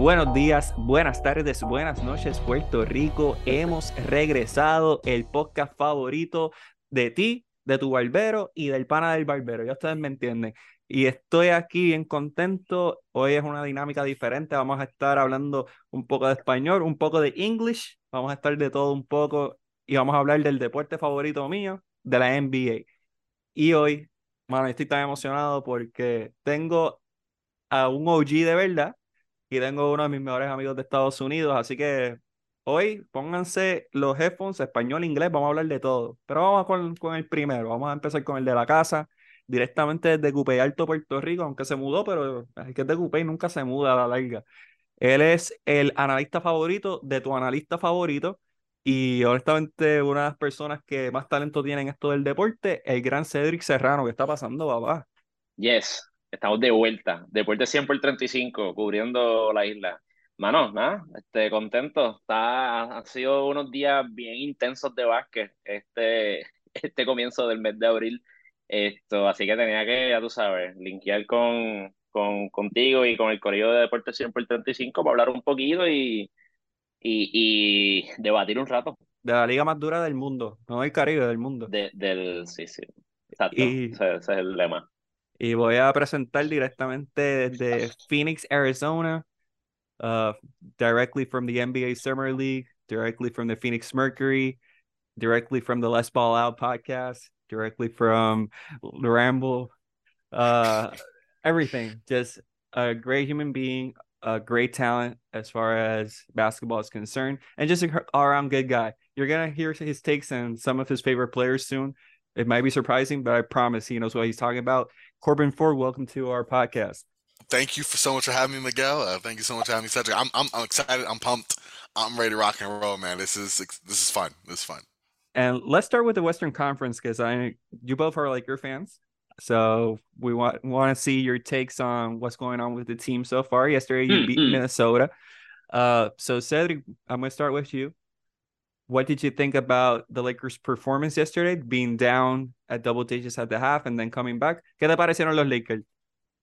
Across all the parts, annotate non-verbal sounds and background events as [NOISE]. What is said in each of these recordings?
Buenos días, buenas tardes, buenas noches, Puerto Rico. Hemos regresado el podcast favorito de ti, de tu barbero y del pana del barbero. Ya ustedes me entienden. Y estoy aquí bien contento. Hoy es una dinámica diferente. Vamos a estar hablando un poco de español, un poco de English. Vamos a estar de todo un poco y vamos a hablar del deporte favorito mío, de la NBA. Y hoy, mano, estoy tan emocionado porque tengo a un OG de verdad y tengo uno de mis mejores amigos de Estados Unidos, así que hoy pónganse los headphones español, inglés, vamos a hablar de todo. Pero vamos con, con el primero, vamos a empezar con el de la casa, directamente desde Cupey Alto, Puerto Rico, aunque se mudó, pero es que es de Cupey nunca se muda a la larga. Él es el analista favorito de tu analista favorito y honestamente una de las personas que más talento tiene en esto del deporte, el gran Cedric Serrano, ¿qué está pasando, papá? Yes, Estamos de vuelta, Deporte 100 por 35, cubriendo la isla. Mano, nada, este, contento. Está, han sido unos días bien intensos de básquet este, [LAUGHS] este comienzo del mes de abril. Esto, así que tenía que, ya tú sabes, linkear con, con, contigo y con el correo de Deporte 100 por 35 para hablar un poquito y, y, y debatir un rato. De la liga más dura del mundo, no del Caribe, del mundo. De, del, sí, sí, exacto, ese es el lema. Y voy a presentar directamente desde Phoenix, Arizona, uh, directly from the NBA Summer League, directly from the Phoenix Mercury, directly from the Let's Ball Out podcast, directly from the Ramble, uh, everything. Just a great human being, a great talent as far as basketball is concerned, and just an all around good guy. You're gonna hear his takes on some of his favorite players soon. It might be surprising, but I promise he knows what he's talking about. Corban Ford, welcome to our podcast. Thank you for so much for having me, Miguel. Uh, thank you so much for having me, Sedrick. I'm, I'm, I'm excited. I'm pumped. I'm ready to rock and roll, man. This is this is fun. This is fun. And let's start with the Western Conference because I you both are like your fans. So we want want to see your takes on what's going on with the team so far. Yesterday you mm, beat mm. Minnesota. Uh, so Sedrick, I'm gonna start with you. What did you think about the Lakers' performance yesterday, being down at double digits at the half and then coming back? ¿Qué te parecieron los Lakers?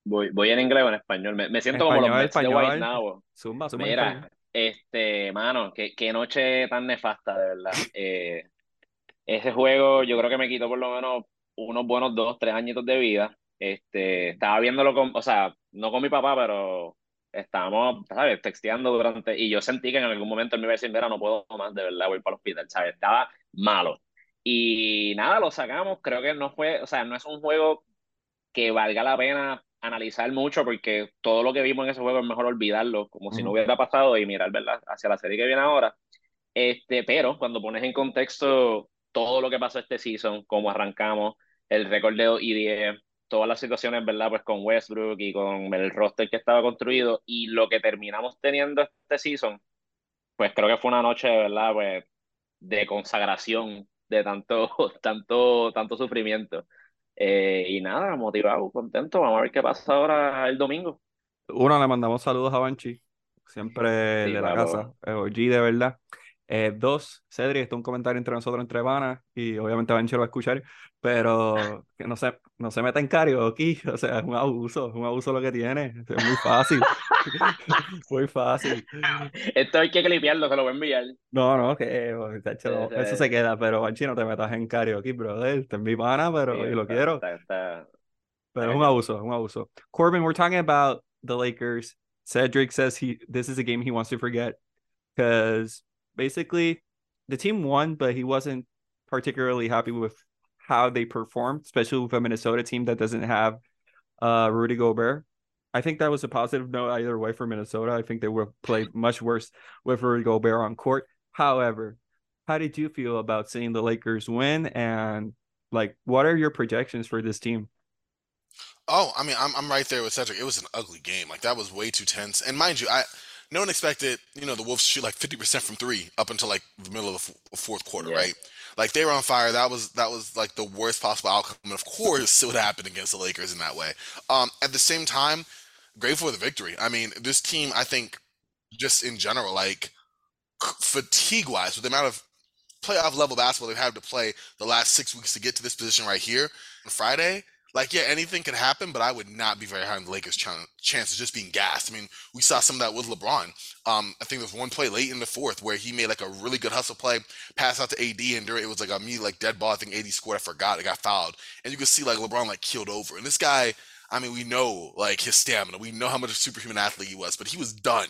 Voy, voy en inglés o en español. Me, me siento español, como los Mets de White Now. Zumba, zumba Mira, este, mano, qué, qué, noche tan nefasta, de verdad. Eh, ese juego yo creo que me quitó por lo menos unos buenos dos, tres añitos de vida. Este, estaba viéndolo con, o sea, no con mi papá, pero estábamos, ¿sabes? Texteando durante, y yo sentí que en algún momento él me iba a decir, mira, no puedo más, de verdad, voy para el hospital, ¿sabes? Estaba malo. Y nada, lo sacamos, creo que no fue, o sea, no es un juego que valga la pena analizar mucho porque todo lo que vimos en ese juego es mejor olvidarlo, como si no hubiera pasado y mirar, ¿verdad?, hacia la serie que viene ahora. Este, pero cuando pones en contexto todo lo que pasó este season, cómo arrancamos, el récord de y 10, todas las situaciones, ¿verdad? Pues con Westbrook y con el roster que estaba construido y lo que terminamos teniendo este season, pues creo que fue una noche, ¿verdad? Pues de consagración de tanto, [LAUGHS] tanto, tanto sufrimiento. Eh, y nada, motivado, contento. Vamos a ver qué pasa ahora el domingo. Uno, le mandamos saludos a Banchi, siempre de la casa, OG de verdad. Eh, dos, Cedric, esto es un comentario entre nosotros, entre vanas, y obviamente Banchi lo va a escuchar, pero que no se, no se meta en karaoke, [LAUGHS] o sea, es un abuso, es un abuso lo que tiene, es muy fácil, [LAUGHS] muy fácil. Esto hay que clipearlo, se lo voy a enviar. No, no, que hecho, eso se queda, pero Banchi, no te metas en karaoke, brother, te mi pana, pero y lo quiero. pero es un abuso, es un abuso. Corbin, we're talking about the Lakers. Cedric says he this is a game he wants to forget because basically the team won, but he wasn't particularly happy with how they performed, especially with a Minnesota team that doesn't have uh, Rudy Gobert. I think that was a positive note either way for Minnesota. I think they would played much worse with Rudy Gobert on court. However, how did you feel about seeing the Lakers win and like what are your projections for this team? Oh, I mean, I'm I'm right there with Sedrick. It was an ugly game. Like that was way too tense. And mind you, I no one expected, you know, the Wolves shoot like 50% from three up until like the middle of the fourth quarter, yeah. right? Like they were on fire. That was that was like the worst possible outcome. And of course, it would happen against the Lakers in that way. Um, at the same time, grateful for the victory. I mean, this team, I think, just in general, like fatigue wise, with the amount of playoff level basketball they've had to play the last six weeks to get to this position right here on Friday, like, yeah, anything could happen, but I would not be very high on the Lakers' ch- chance of just being gassed. I mean, we saw some of that with LeBron. Um, I think there was one play late in the fourth where he made like a really good hustle play, pass out to AD, and during, it was like a me like dead ball. I think AD scored. I forgot. It got fouled, and you could see like LeBron like keeled over. And this guy, I mean, we know like his stamina. We know how much of a superhuman athlete he was, but he was done.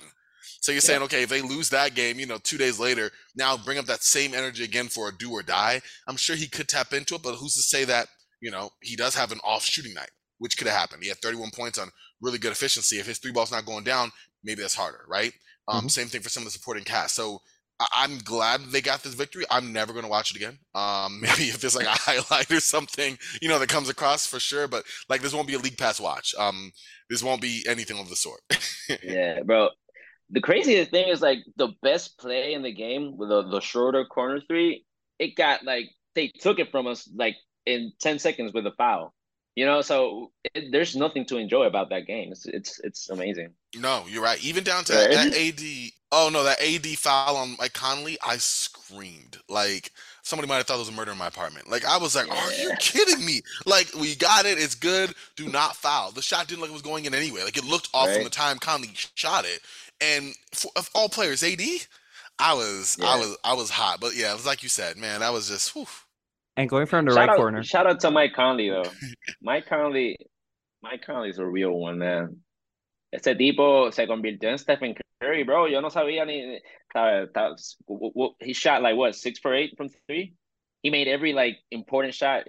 So you're saying, okay, if they lose that game, you know, two days later, now bring up that same energy again for a do or die. I'm sure he could tap into it, but who's to say that, you know, he does have an off shooting night, which could have happened. He had 31 points on really good efficiency. If his three ball's not going down, maybe that's harder, right? Um, mm-hmm. Same thing for some of the supporting cast. So I- am glad they got this victory. I'm never going to watch it again. Um, [LAUGHS] maybe if there's like a [LAUGHS] highlight or something, you know, that comes across for sure. But like, this won't be a league pass watch. Um, this won't be anything of the sort. [LAUGHS] yeah, bro the craziest thing is like the best play in the game with the, the shorter corner three, it got like they took it from us like in 10 seconds with a foul. You know, so it, there's nothing to enjoy about that game. It's it's it's amazing. No, you're right. Even down to right. that AD. Oh no, that AD foul on Mike Conley, I screamed like somebody might have thought it was a murder in my apartment. Like I was like, yeah. "Are you kidding me?" Like we got it. It's good. Do not foul. The shot didn't look like it was going in anyway. Like it looked off right. from the time Conley shot it. And for, of all players, AD, I was, yeah. I was, I was hot. But yeah, it was like you said, man, that was just. Whew. And going from the shout right out, corner. Shout out to Mike Conley though. Mike Conley, Mike Conley is a real one, man. Ese tipo se convirtió en Stephen Curry, bro. Yo no sabía ni. He shot like what six for eight from three. He made every like important shot.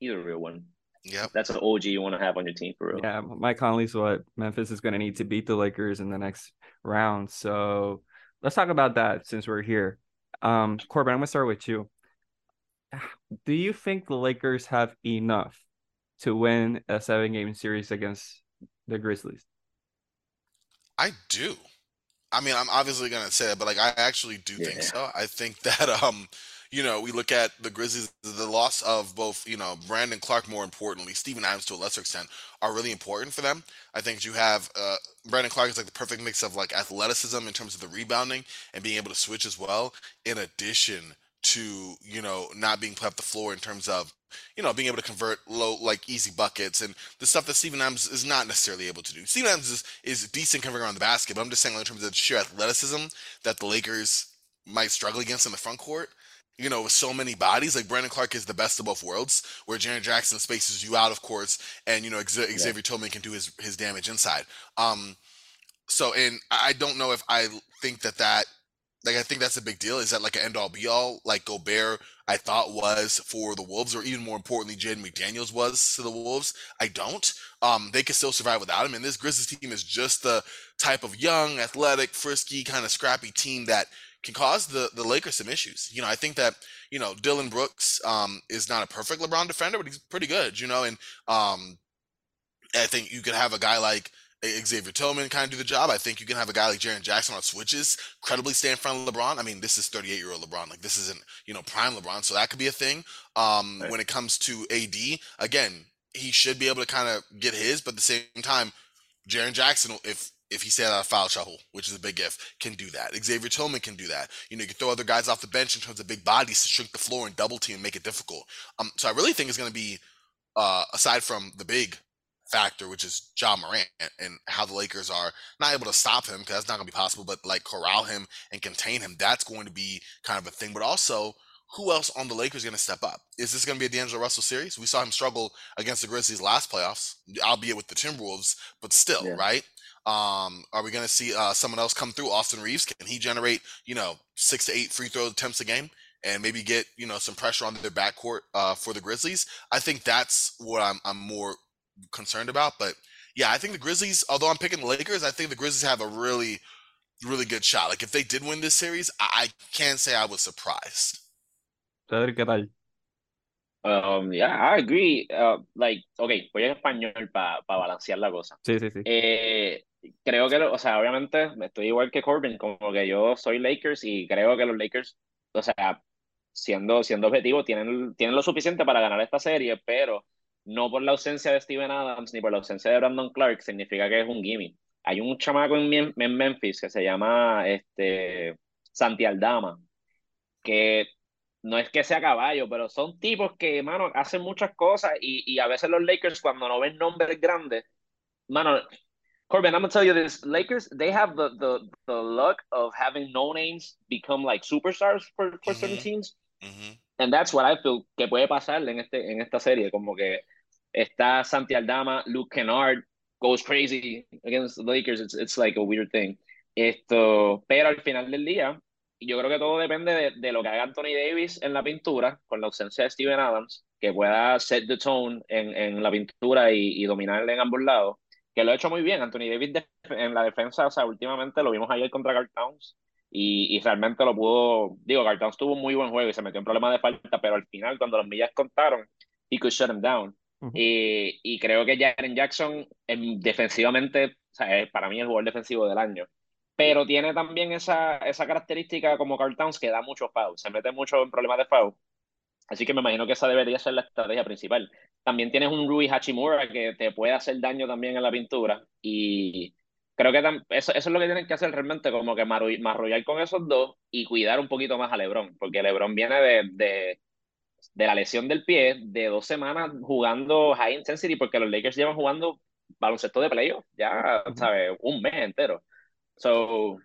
He's a real one. Yeah, that's an OG you want to have on your team for real. Yeah, Mike Conley's what Memphis is going to need to beat the Lakers in the next round. So let's talk about that since we're here. Um, Corban, I'm going to start with you. [SIGHS] Do you think the Lakers have enough to win a seven game series against the Grizzlies? I do. I mean, I'm obviously going to say that, but like, I actually do yeah. think so. I think [LAUGHS] that, um, you know, we look at the Grizzlies, the loss of both, you know, Brandon Clarke, more importantly, Steven Adams to a lesser extent, are really important for them. I think you have uh, Brandon Clarke is like the perfect mix of like athleticism in terms of the rebounding and being able to switch as well, in addition to, you know, not being put up the floor in terms of, you know, being able to convert low, like easy buckets and the stuff that Steven Adams is not necessarily able to do. Steven Adams is, is decent covering around the basket, but I'm just saying in terms of sheer athleticism that the Lakers might struggle against in the front court you know, with so many bodies, like Brandon Clarke is the best of both worlds, where Jaren Jackson spaces you out, of course, and you know Xavier yeah. Tillman can do his his damage inside. Um, so, and I don't know if I think that that like I think that's a big deal. Is that like an end all be all? Like Gobert, I thought was for the Wolves, or even more importantly, Jaden McDaniels was to the Wolves. I don't. Um, they could still survive without him. And this Grizzlies team is just the type of young, athletic, frisky, kind of scrappy team that can cause the the Lakers some issues. You know, I think that you know Dillon Brooks um, is not a perfect LeBron defender, but he's pretty good. You know, and um, I think you could have a guy like Xavier Tillman kind of do the job. I think you can have a guy like Jaren Jackson on switches, credibly stay in front of LeBron. I mean, this is 38 year old LeBron. Like this isn't you know prime LeBron, so that could be a thing. Um, right. When it comes to AD, again, he should be able to kind of get his, but at the same time, Jaren Jackson, if if he stayed out of foul trouble, which is a big if, can do that. Xavier Tillman can do that. You know, you can throw other guys off the bench in terms of big bodies to shrink the floor and double team and make it difficult. Um, so I really think it's going to be, uh, aside from the big factor, which is Ja Morant and how the Lakers are not able to stop him because that's not going to be possible, but like corral him and contain him, that's going to be kind of a thing. But also, who else on the Lakers going to step up? Is this going to be a D'Angelo Russell series? We saw him struggle against the Grizzlies last playoffs, albeit with the Timberwolves, but still, yeah. right? Um, are we going to see uh, someone else come through? Austin Reaves can he generate you know six to eight free throw attempts a game and maybe get you know some pressure on their backcourt uh, for the Grizzlies? I think that's what I'm I'm more concerned about. But yeah, I think the Grizzlies. Although I'm picking the Lakers, I think the Grizzlies have a really really good shot. Like if they did win this series, I, I can't say I was surprised. Um, yeah, I agree. Uh, like, okay, voy en español para pa balancear la cosa. Sí, sí, sí. Eh, creo que, o sea, obviamente estoy igual que Corban, como que yo soy Lakers y creo que los Lakers, o sea, siendo, siendo objetivo, tienen, tienen lo suficiente para ganar esta serie, pero no por la ausencia de Steven Adams ni por la ausencia de Brandon Clark significa que es un gimme. Hay un chamaco en, en Memphis que se llama este, Santi Aldama, que no es que sea caballo, pero son tipos que, mano, hacen muchas cosas y, y a veces los Lakers cuando no ven nombres grandes, mano, Corbin, I'm gonna tell you this: Lakers, they have the the the luck of having no names become like superstars for, for certain teams, and that's what I feel que puede pasar en este en esta serie, como que está Santi Aldama, Luke Kennard goes crazy against the Lakers. It's it's like a weird thing. Esto, pero al final del día, yo creo que todo depende de, de, lo que haga Anthony Davis en la pintura, con la ausencia de Steven Adams, que pueda set the tone en, en la pintura y, y dominarle en ambos lados que lo ha hecho muy bien. Anthony Davis en la defensa, o sea, últimamente lo vimos ayer contra Garth Towns y, y, realmente lo pudo. Digo, Garth Towns tuvo un muy buen juego y se metió en problemas de falta, pero al final, cuando los millas contaron, he could shut him down. Y, y, creo que Jaren Jackson, en, defensivamente, o sea, es para mí el jugador defensivo del año. Pero tiene también esa, esa característica como Garth Towns que da mucho foul, se mete mucho en problemas de foul. Así que me imagino que esa debería ser la estrategia principal. También tienes un Rui Hachimura que te puede hacer daño también en la pintura y creo que eso, eso, es lo que tienen que hacer realmente, como que marrullar con esos dos y cuidar un poquito más a LeBron, porque LeBron viene de, de, de la lesión del pie, de dos semanas jugando high intensity, porque los Lakers llevan jugando baloncesto de playoff, ya, ¿sabes? Un mes entero. So,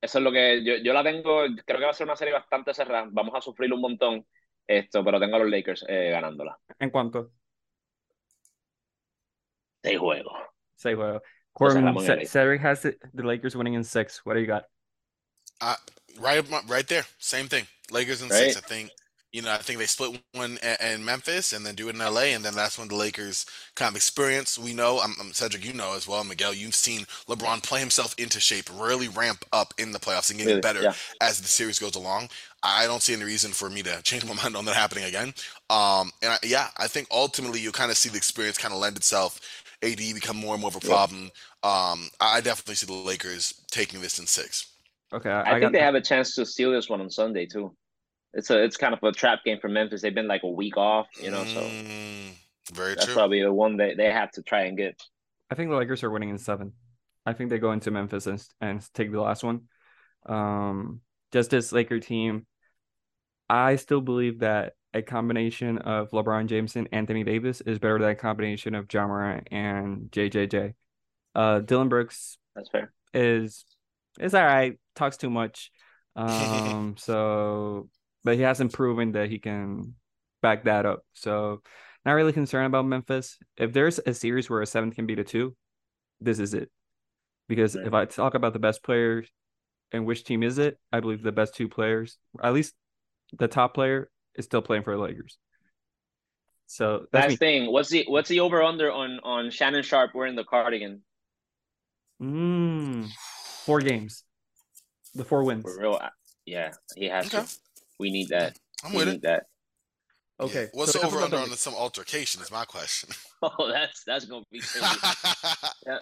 eso es lo que yo, yo la tengo, creo que va a ser una serie bastante cerrada, vamos a sufrir un montón esto, pero tengo a los Lakers eh, ganándola. ¿En cuánto? Seis juegos. Seis juegos. Corbin, Cedric has the, the, Lakers winning in six. What do you got? Uh, right, right there. Same thing. Lakers in right. six. I think you know, I think they split one in Memphis and then do it in LA, and then that's when the Lakers kind of experience. We know, I'm, I'm, Sedrick, you know as well, Miguel. You've seen LeBron play himself into shape, really ramp up in the playoffs and getting really? better yeah. as the series goes along. I don't see any reason for me to change my [LAUGHS] mind on that happening again. Um, and I, yeah, I think ultimately you kind of see the experience kind of lend itself. AD become more and more of a problem. Yeah. Um, I definitely see the Lakers taking this in six. Okay, I, I think they have a chance to steal this one on Sunday too it's a it's kind of a trap game for Memphis. They've been like a week off, you know, so mm, very that's true. probably the one that they have to try and get. I think the Lakers are winning in seven. I think they go into Memphis and, and take the last one. Um, just this Laker team, I still believe that a combination of LeBron James and Anthony Davis is better than a combination of Ja Morant and JJJ. Uh, Dillon Brooks, that's fair, is is all right. Talks too much. [LAUGHS] Um, so but he hasn't proven that he can back that up. So not really concerned about Memphis. If there's a series where a seven can beat a two, this is it. Because right. if I talk about the best players and which team is it, I believe the best two players, at least the top player, is still playing for the Lakers. So that's last me. thing. What's the what's the over under on on Shannon Sharpe wearing the cardigan? Mm, four games. The four wins. For real, yeah, he has okay. to. We need that. I'm we with it. That. Okay. Yeah. What's so over under on some altercation is my question. [LAUGHS] Oh, that's that's gonna be [LAUGHS] yeah.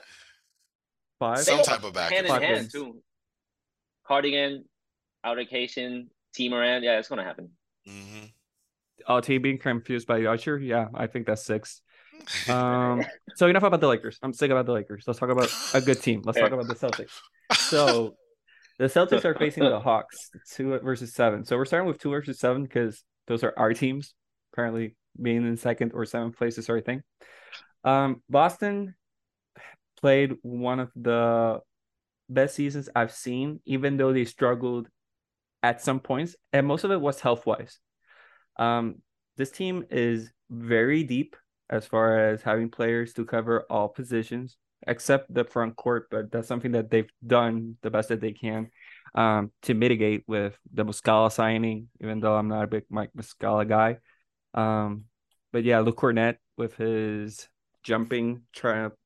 Five. Some type of back. Hand in hand too. Cardigan, altercation, T Moran. Yeah, it's gonna happen. Mm-hmm. Oh, T being confused by Usher. Yeah, I think that's six. [LAUGHS] Um. so enough about the Lakers. I'm sick about the Lakers. Let's talk about a good team. Let's talk about the Celtics. So the Celtics are facing the [LAUGHS] Hawks, two versus seven. So we're starting with two versus seven because those are our teams currently being in second or seventh place is sort of thing. Um, Boston played one of the best seasons I've seen, even though they struggled at some points, and most of it was health wise. Um, this team is very deep as far as having players to cover all positions except the front court, but that's something that they've done the best that they can um, to mitigate with the Muscala signing, even though I'm not a big Mike Muscala guy. Um, but yeah, Luke Kornet with his jumping, trying to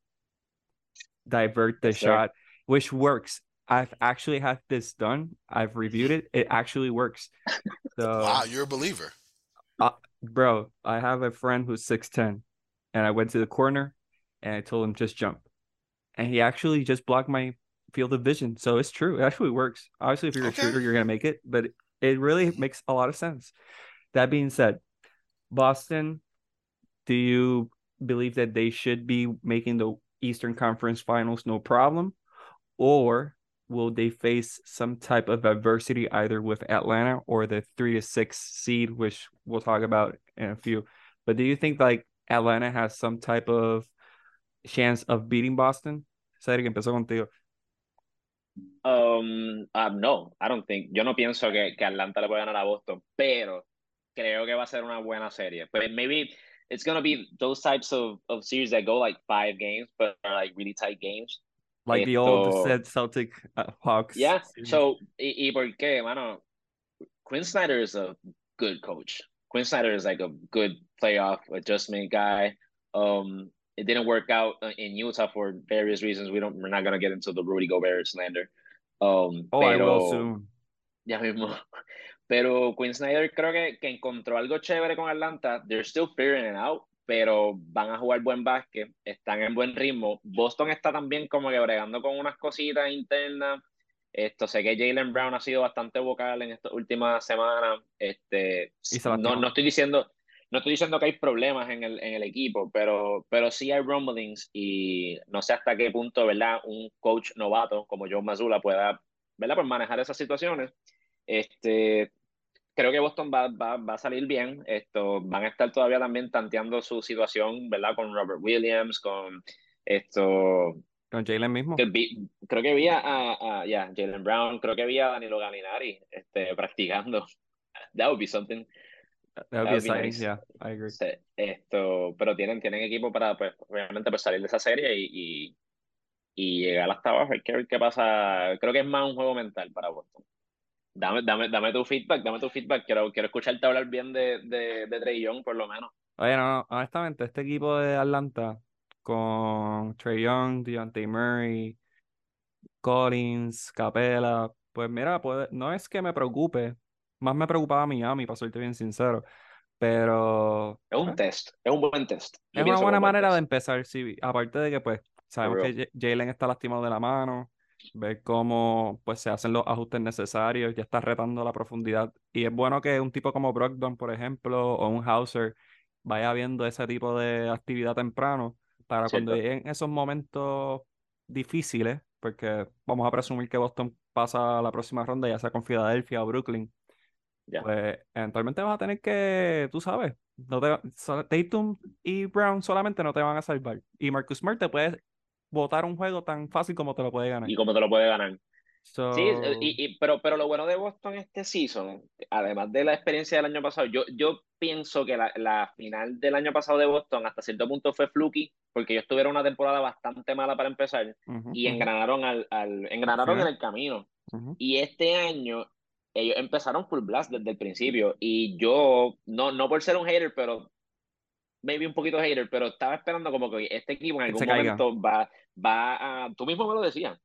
divert the shot, which works. I've actually had this done. I've reviewed it. It actually works. [LAUGHS] So wow, you're a believer, uh, bro. I have a friend who's six ten, and I went to the corner and I told him just jump and he actually just blocked my field of vision. So it's true. It actually works. Obviously, if you're okay. a shooter, you're gonna make it, but it really makes a lot of sense. That being said, Boston, do you believe that they should be making the Eastern Conference Finals no problem, or will they face some type of adversity either with Atlanta or the three to six seed, which we'll talk about in a few. But do you think like Atlanta has some type of chance of beating Boston? Sedrick, empezó contigo. Um, uh, no, I don't think. Yo no pienso que, que Atlanta le pueda ganar a Boston, pero creo que va a ser una buena serie. But maybe it's gonna be those types of, of series that go like five games, but are like really tight games. Like the old said Celtic uh, Hawks. Yeah. Series. So, y, y por qué, mano? Quin Snyder is a good coach. Quin Snyder is like a good playoff adjustment guy. Um, it didn't work out uh, in Utah for various reasons. We don't. We're not gonna get into the Rudy Gobert slander. Um, oh, pero, I will soon. Ya mismo. [LAUGHS] Pero Quinn Snyder creo que, que encontró algo chévere con Atlanta. They're still figuring it out, pero van a jugar buen básquet, están en buen ritmo. Boston está también como que bregando con unas cositas internas. Esto, sé que Jalen Brown ha sido bastante vocal en estas últimas semanas. Este, no, no estoy diciendo, no estoy diciendo que hay problemas en el, en el equipo, pero, pero sí hay rumblings y no sé hasta qué punto, ¿verdad? Un coach novato como Joe Mazula pueda, ¿verdad? Por manejar esas situaciones. Este, creo que Boston va, va, va, a salir bien. Esto, van a estar todavía también tanteando su situación, ¿verdad? Con Robert Williams, con esto. Con Jalen mismo. creo que vi a, a ya, Jalen Brown, creo que vi a Danilo Gallinari este, practicando. That would be something. That would, be, nice. yeah, I agree. Esto, pero tienen, tienen equipo para, pues, obviamente, pues, salir de esa serie y, y, y llegar hasta abajo. Hay que ver qué pasa. Creo que es más un juego mental para Boston. Dame, dame, dame tu feedback, dame tu feedback. Quiero, quiero escucharte hablar bien de, de, de Trey Young, por lo menos. Oye, no, honestamente, este equipo de Atlanta con Trey Young, Deontay Murray, Collins, Capela, pues mira, puede, no es que me preocupe, más me preocupaba Miami, para serte bien sincero, pero... Es un test, es un buen test. es una buena manera de empezar, sí, aparte de que pues sabemos que Jalen está lastimado de la mano, ver cómo pues se hacen los ajustes necesarios, ya está retando la profundidad. Y es bueno que un tipo como Brogdon, por ejemplo, o un Hauser vaya viendo ese tipo de actividad temprano para cuando lleguen esos momentos difíciles, porque vamos a presumir que Boston pasa la próxima ronda, ya sea con Filadelfia o Brooklyn, pues eventualmente vas a tener que, tú sabes, no te, Tatum y Brown solamente no te van a salvar. Y Marcus Smart te puede votar un juego tan fácil como te lo puede ganar. Y como te lo puede ganar. Sí, y, pero, pero lo bueno de Boston este season, además de la experiencia del año pasado, yo, yo pienso que la, la final del año pasado de Boston hasta cierto punto fue fluky, porque ellos tuvieron una temporada bastante mala para empezar y engranaron, al, al, engranaron en el camino. Y este año ellos empezaron full blast desde el principio y yo, no, no por ser un hater, pero maybe un poquito hater, pero estaba esperando como que este equipo en algún momento va, va a, tú mismo me lo decías,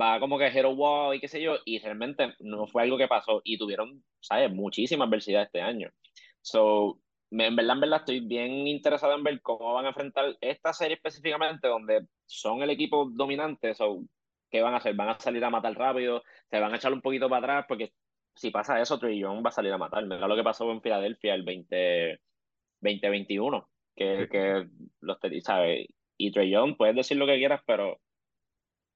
va como que hero wow y qué sé yo, y realmente no fue algo que pasó y tuvieron, ¿sabes? Muchísima adversidad este año. So, en verdad, en verdad, estoy bien interesado en ver cómo van a enfrentar esta serie específicamente, donde son el equipo dominante, so, ¿qué van a hacer? ¿Van a salir a matar rápido? ¿Se van a echar un poquito para atrás? Porque si pasa eso, Trillón va a salir a matar. Mira lo que pasó en Filadelfia el 20, 2021 que, que los ¿sabes? Y Trey Young, puedes decir lo que quieras, pero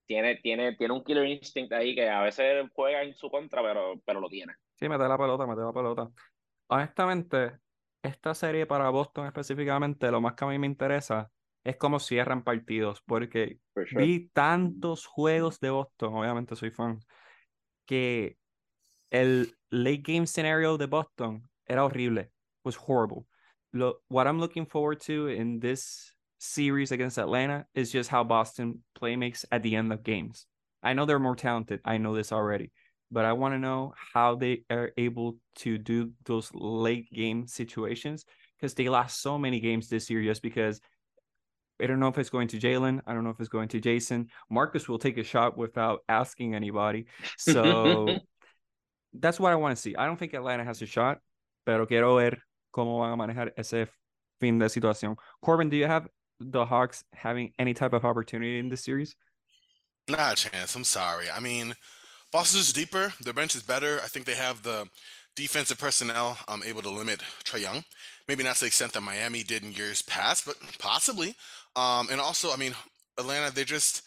tiene, tiene, tiene un killer instinct ahí que a veces juega en su contra, pero, pero lo tiene. Sí, mete la pelota, mete la pelota. Honestamente, esta serie para Boston específicamente, lo más que a mí me interesa es cómo cierran partidos, porque vi tantos juegos de Boston, obviamente soy fan, que el late game scenario de Boston era horrible, was horrible lo, what I'm looking forward to in this series against Atlanta is just how Boston play makes at the end of games. I know they're more talented. I know this already, but I want to know how they are able to do those late game situations because they lost so many games this year just because I don't know if it's going to Jaylen. I don't know if it's going to Jayson. Marcus will take a shot without asking anybody. [LAUGHS] So that's what I want to see. I don't think Atlanta has a shot, pero quiero ver cómo van a manejar ese fin de situación. Corban, do you have the Hawks having any type of opportunity in this series? Not a chance. I'm sorry. I mean, Boston's deeper. Their bench is better. I think they have the defensive personnel um, able to limit Trae Young. Maybe not to the extent that Miami did in years past, but possibly. Um, and also, I mean, Atlanta, they just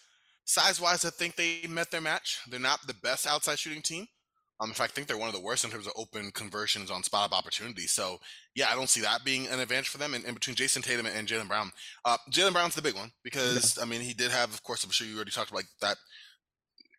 size wise, I think they met their match. They're not the best outside shooting team. Um, in fact, I think they're one of the worst in terms of open conversions on spot up opportunities. So, yeah, I don't see that being an advantage for them. And, and between Jayson Tatum and Jaylen Brown, uh, Jaylen Brown's the big one because yeah. I mean he did have, of course, I'm sure you already talked about like that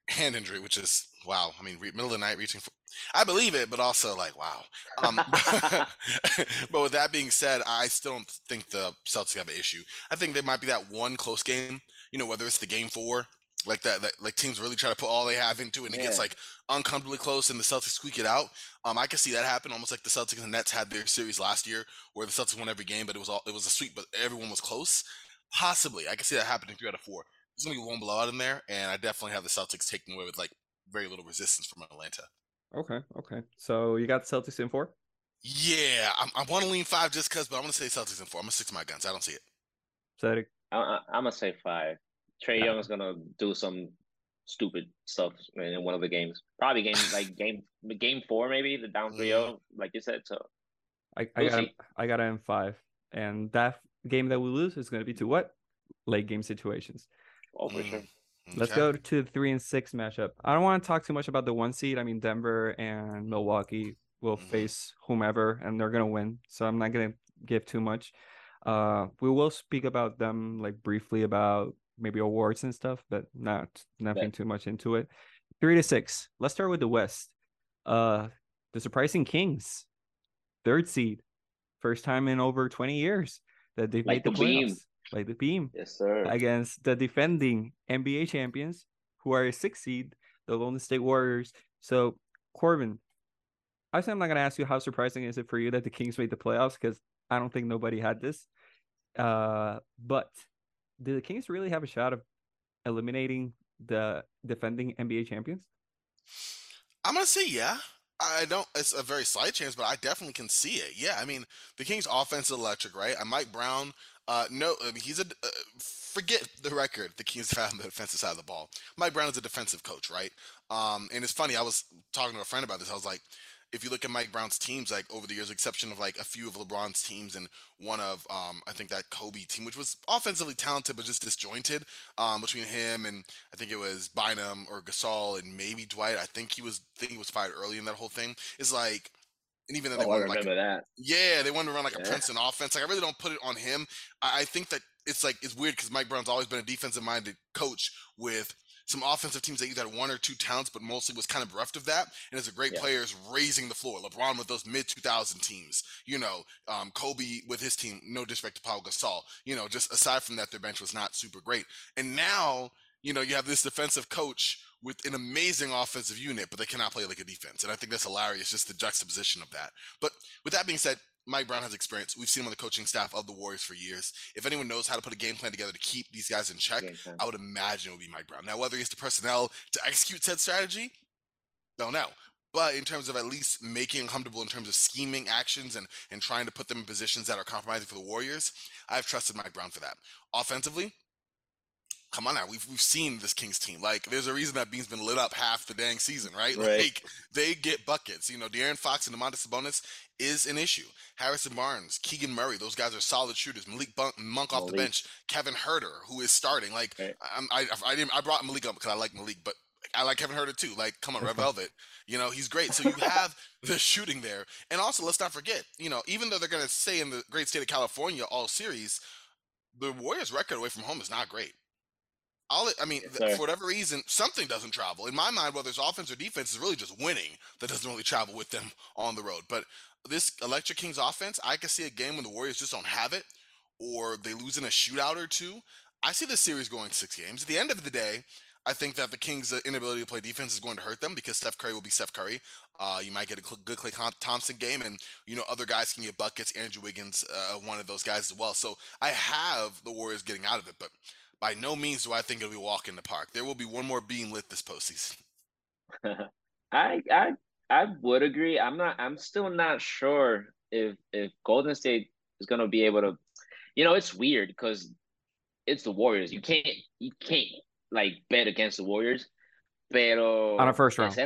hand injury, which is wow. I mean, re- middle of the night reaching for. I believe it, but also like wow. Um, [LAUGHS] but with that being said, I still don't think the Celtics have an issue. I think there might be that one close game. You know, whether it's the game four like that, that like teams really try to put all they have into it and yeah. it gets like uncomfortably close and the Celtics squeak it out. Um, I can see that happen almost like the Celtics and the Nets had their series last year where the Celtics won every game, but it was all it was a sweep, but everyone was close. Possibly, I can see that happening three out of four. There's gonna be one blowout in there, and I definitely have the Celtics taking away with like very little resistance from Atlanta. Okay, okay. So you got the Celtics in four? Yeah, I'm, I want to lean five just because, but I'm gonna say Celtics in four. I'm gonna stick to my guns. I don't see it. Sedrick? I, am gonna say five. Trae yeah. Young is gonna do some stupid stuff in one of the games. Probably game [LAUGHS] like game game four maybe the down 3-0, like you said. So I, I got I got in five, and that game that we lose is going to be to what late game situations. Oh, for sure. Okay. Let's go to the three and six matchup. I don't want to talk too much about the one seed. I mean, Denver and Milwaukee will mm-hmm. face whomever, and they're gonna win. So I'm not gonna give too much. Uh, we will speak about them like briefly about maybe awards and stuff, but not nothing yeah. too much into it. Three to six. Let's start with the West. Uh, the surprising Kings, third seed, first time in over 20 years that they've like made the, the playoffs. Beam. Like the beam. Yes, sir. Against the defending NBA champions, who are a six seed, the Golden State Warriors. So, Corban, I I'm not gonna ask you how surprising is it for you that the Kings made the playoffs because I don't think nobody had this. Uh, but do the Kings really have a shot of eliminating the defending NBA champions? I'm gonna say yeah. I don't. It's a very slight chance, but I definitely can see it. Yeah, I mean, the Kings' offense is electric, right? And Mike Brown, uh, no, I mean, he's a. Uh, forget the record. The Kings [LAUGHS] have the defensive side of the ball. Mike Brown is a defensive coach, right? Um, and it's funny. I was talking to a friend about this. I was like, if you look at Mike Brown's teams, like over the years, exception of like a few of LeBron's teams and one of um, I think that Kobe team, which was offensively talented but just disjointed um, between him and I think it was Bynum or Gasol and maybe Dwight. I think he was I think he was fired early in that whole thing. Is like and even then they oh, wanted like that. Yeah, they wanted to run like yeah. a Princeton offense. Like I really don't put it on him. I, I think that it's like it's weird because Mike Brown's always been a defensive minded coach with some offensive teams that either had one or two talents, but mostly was kind of bereft of that. And as a great yeah. player is raising the floor. LeBron with those mid 2000 teams, you know, um, Kobe with his team, no disrespect to Paul Gasol, you know, just aside from that, their bench was not super great. And now, you know, you have this defensive coach with an amazing offensive unit, but they cannot play like a defense. And I think that's hilarious, just the juxtaposition of that. But with that being said, Mike Brown has experience. We've seen him on the coaching staff of the Warriors for years. If anyone knows how to put a game plan together to keep these guys in check, I would imagine it would be Mike Brown. Now, whether he has the personnel to execute said strategy, don't know. But in terms of at least making them comfortable in terms of scheming actions and, and trying to put them in positions that are compromising for the Warriors, I've trusted Mike Brown for that. Offensively, come on now, we've we've seen this Kings team. Like, there's a reason that Beam's been lit up half the dang season, right? right. Like, they get buckets. You know, De'Aaron Fox and Domantas Sabonis is an issue. Harrison Barnes, Keegan Murray, those guys are solid shooters. Malik Monk off the bench, Kevin Huerter, who is starting. Like, right. I, I, I didn't, I brought Malik up because I like Malik, but I like Kevin Huerter too. Like, come on, Red [LAUGHS] Velvet. You know, he's great. So you have [LAUGHS] the shooting there. And also, let's not forget, you know, even though they're going to stay in the great state of California all series, the Warriors' record away from home is not great. All it, I mean, yes, for whatever reason, something doesn't travel. In my mind, whether it's offense or defense, is really just winning that doesn't really travel with them on the road. But this Electric Kings offense, I can see a game when the Warriors just don't have it, or they lose in a shootout or two. I see this series going six games. At the end of the day, I think that the Kings' inability to play defense is going to hurt them because Steph Curry will be Steph Curry. Uh, you might get a good Klay Thompson game, and you know other guys can get buckets. Andrew Wiggins, uh, one of those guys as well. So I have the Warriors getting out of it, but by no means do I think it'll be a walk in the park. There will be one more beam lit this postseason. [LAUGHS] I I I would agree. I'm not. I'm still not sure if if Golden State is going to be able to. You know, it's weird because it's the Warriors. You can't you can't like bet against the Warriors. Pero on a first round.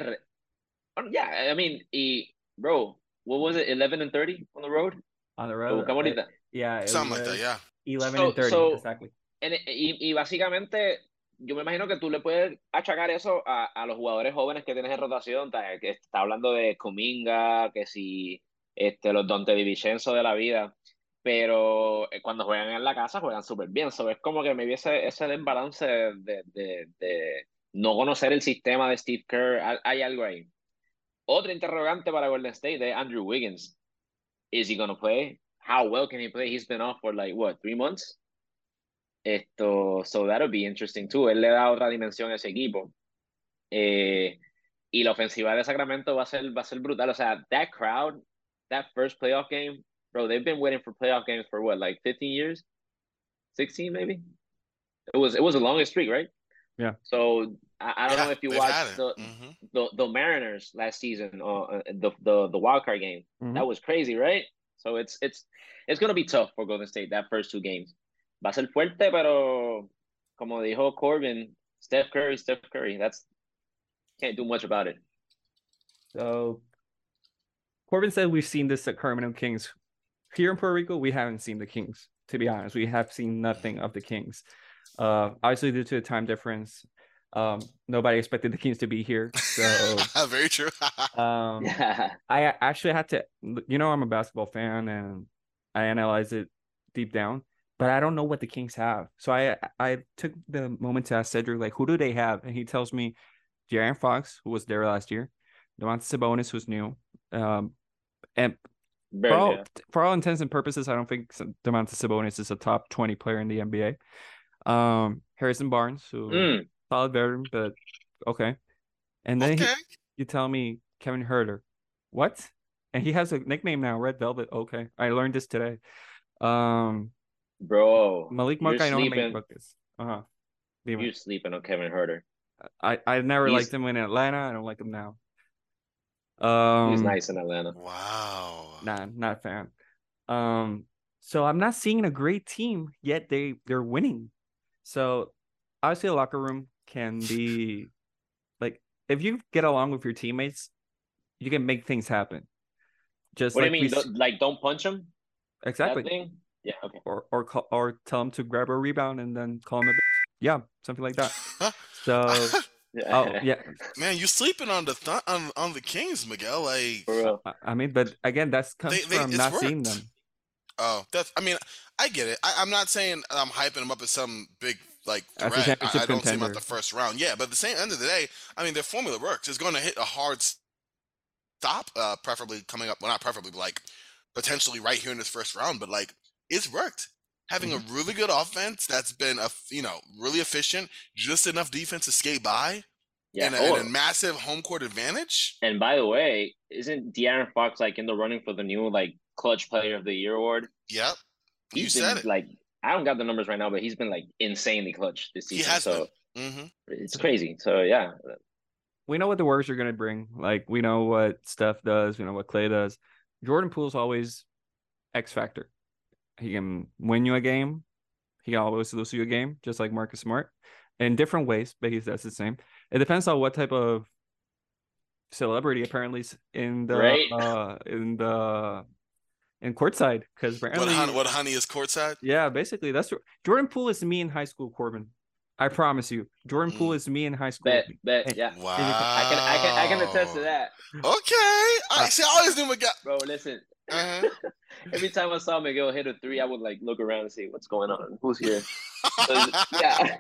Um, yeah, I mean, he, bro, what was it? Eleven and thirty on the road. On the road. Uh, yeah, something like that. Yeah. Eleven so, and thirty so, exactly. Y, y, básicamente yo me imagino que tú le puedes achacar eso a, a los jugadores jóvenes que tienes en rotación, que está hablando de Cominga, que si este, los Dante DiVincenzo de la vida, pero eh, cuando juegan en la casa juegan súper bien, so, como que me viese ese desbalance de, de, de, no conocer el sistema de Steve Kerr, hay algo ahí. Otra interrogante para Golden State de Andrew Wiggins. Is he going to play? How well can he play? He's been off for like, what, three months? Esto, so that'll be interesting too. Él le da otra dimensión a ese equipo. Eh, y la ofensiva de Sacramento va a ser, va a ser brutal. O sea, that crowd, that first playoff game, bro, they've been waiting for playoff games for what, like 15 years? 16 maybe? It was it was the longest streak, right? Yeah. So I, I don't Yeah, know if you watched had it. the, Mhm. the the Mariners last season, uh, the the the wild card game. Mhm. That was crazy, right? So it's it's it's gonna be tough for Golden State that first two games. Va a ser fuerte, pero como dijo Corban, Steph Curry, Steph Curry. That's can't do much about it. So Corban said we've seen this at Carmen Kings. Here in Puerto Rico, we haven't seen the Kings, to be honest. We have seen nothing of the Kings. Uh obviously due to the time difference. Um nobody expected the Kings to be here. So [LAUGHS] Very true. [LAUGHS] um Yeah. I actually had to you know I'm a basketball fan and I analyze it deep down, but I don't know what the Kings have. So I I took the moment to ask Sedrick like who do they have? And he tells me De'Aaron Fox, who was there last year, Domantas Sabonis, who's new. Um and Very for all, good. for all intents and purposes, I don't think S- Domantas Sabonis is a top 20 player in the NBA. Um Harrison Barnes, who Mm, solid veteran, but okay. And then he- you tell me Kevin Huerter. What? And he has a nickname now, Red Velvet. Okay. I learned this today. Um bro, Malik Monk, you're I know make sleeping. buckets. Uh-huh. Dime. You're sleeping on Kevin Huerter. I, I never He's- liked him in Atlanta. I don't like him now. Um He's nice in Atlanta. Wow. nah, not a fan. Um so I'm not seeing a great team yet they they're winning. So obviously a locker room can be like if you get along with your teammates, you can make things happen. Just What like do you we mean? s- Don't- like, don't punch him? That exactly. Thing? Yeah. Okay. or or call, or tell him to grab a rebound and then call him a bitch. Yeah, something like that. [LAUGHS] So oh yeah, [LAUGHS] Man, you sleeping on the th- on on the Kings, Miguel? Like, For real. I- I mean, but again, that's comes They- they- from it's not seeing them. oh, that's. I mean, I get it. I, I'm not saying I'm hyping him up as some big like As a threat. I, I don't see him at the first round. Yeah, but at the same end of the day, I mean, their formula works. It's going to hit a hard stop, uh, preferably coming up. Well, not preferably, but like potentially right here in this first round. But like, it's worked. Having Mm-hmm. a really good offense that's been a you know really efficient, just enough defense to skate by, Yeah. and, a, Oh, and a massive home court advantage. and by the way, isn't De'Aaron Fox like in the running for the new like clutch player of the year award? Yep, you He's said been it. like I don't got the numbers right now, but he's been like insanely clutch this season. He season. has so hmm it's crazy. So yeah. We know what the Warriors are gonna bring. Like we know what Steph does. We know what Klay does. Jordan Poole's always X factor. He can win you a game. He can always lose you a game, just like Marcus Smart, in different ways. But he's that's the same. It depends on what type of celebrity apparently is in the Right. uh in the in courtside because What, apparently honey, what honey is courtside? yeah basically that's what Jordan Poole is me in high school Corban I promise you Jordan Poole Mm. is me in high school Bet, bet, yeah. Wow. I can I can I can attest to that. Okay. I see. I always knew Miguel. Bro, listen. Uh-huh. [LAUGHS] Every time I saw Miguel hit a three, I would like look around and see what's going on. Who's here? [LAUGHS] Yeah.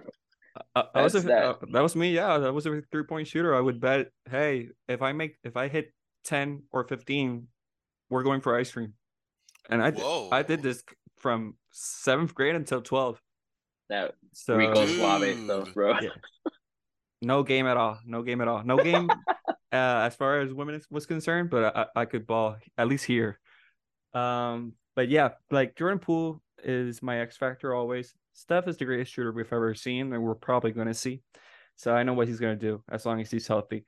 Uh, that was a, that. uh, that was me. Yeah, that was a three point shooter. I would bet. Hey, if I make if I hit ten or fifteen, we're going for ice cream. And I Whoa. I did this from seventh grade until twelve. That So Rico Suave stuff, bro. Yeah. no game at all. No game at all. No game [LAUGHS] uh, as far as women was concerned. But I, I could ball at least here. Um, but yeah, like Jordan Poole is my X factor always. Steph is the greatest shooter we've ever seen, and we're probably going to see. So I know what he's going to do as long as he's healthy.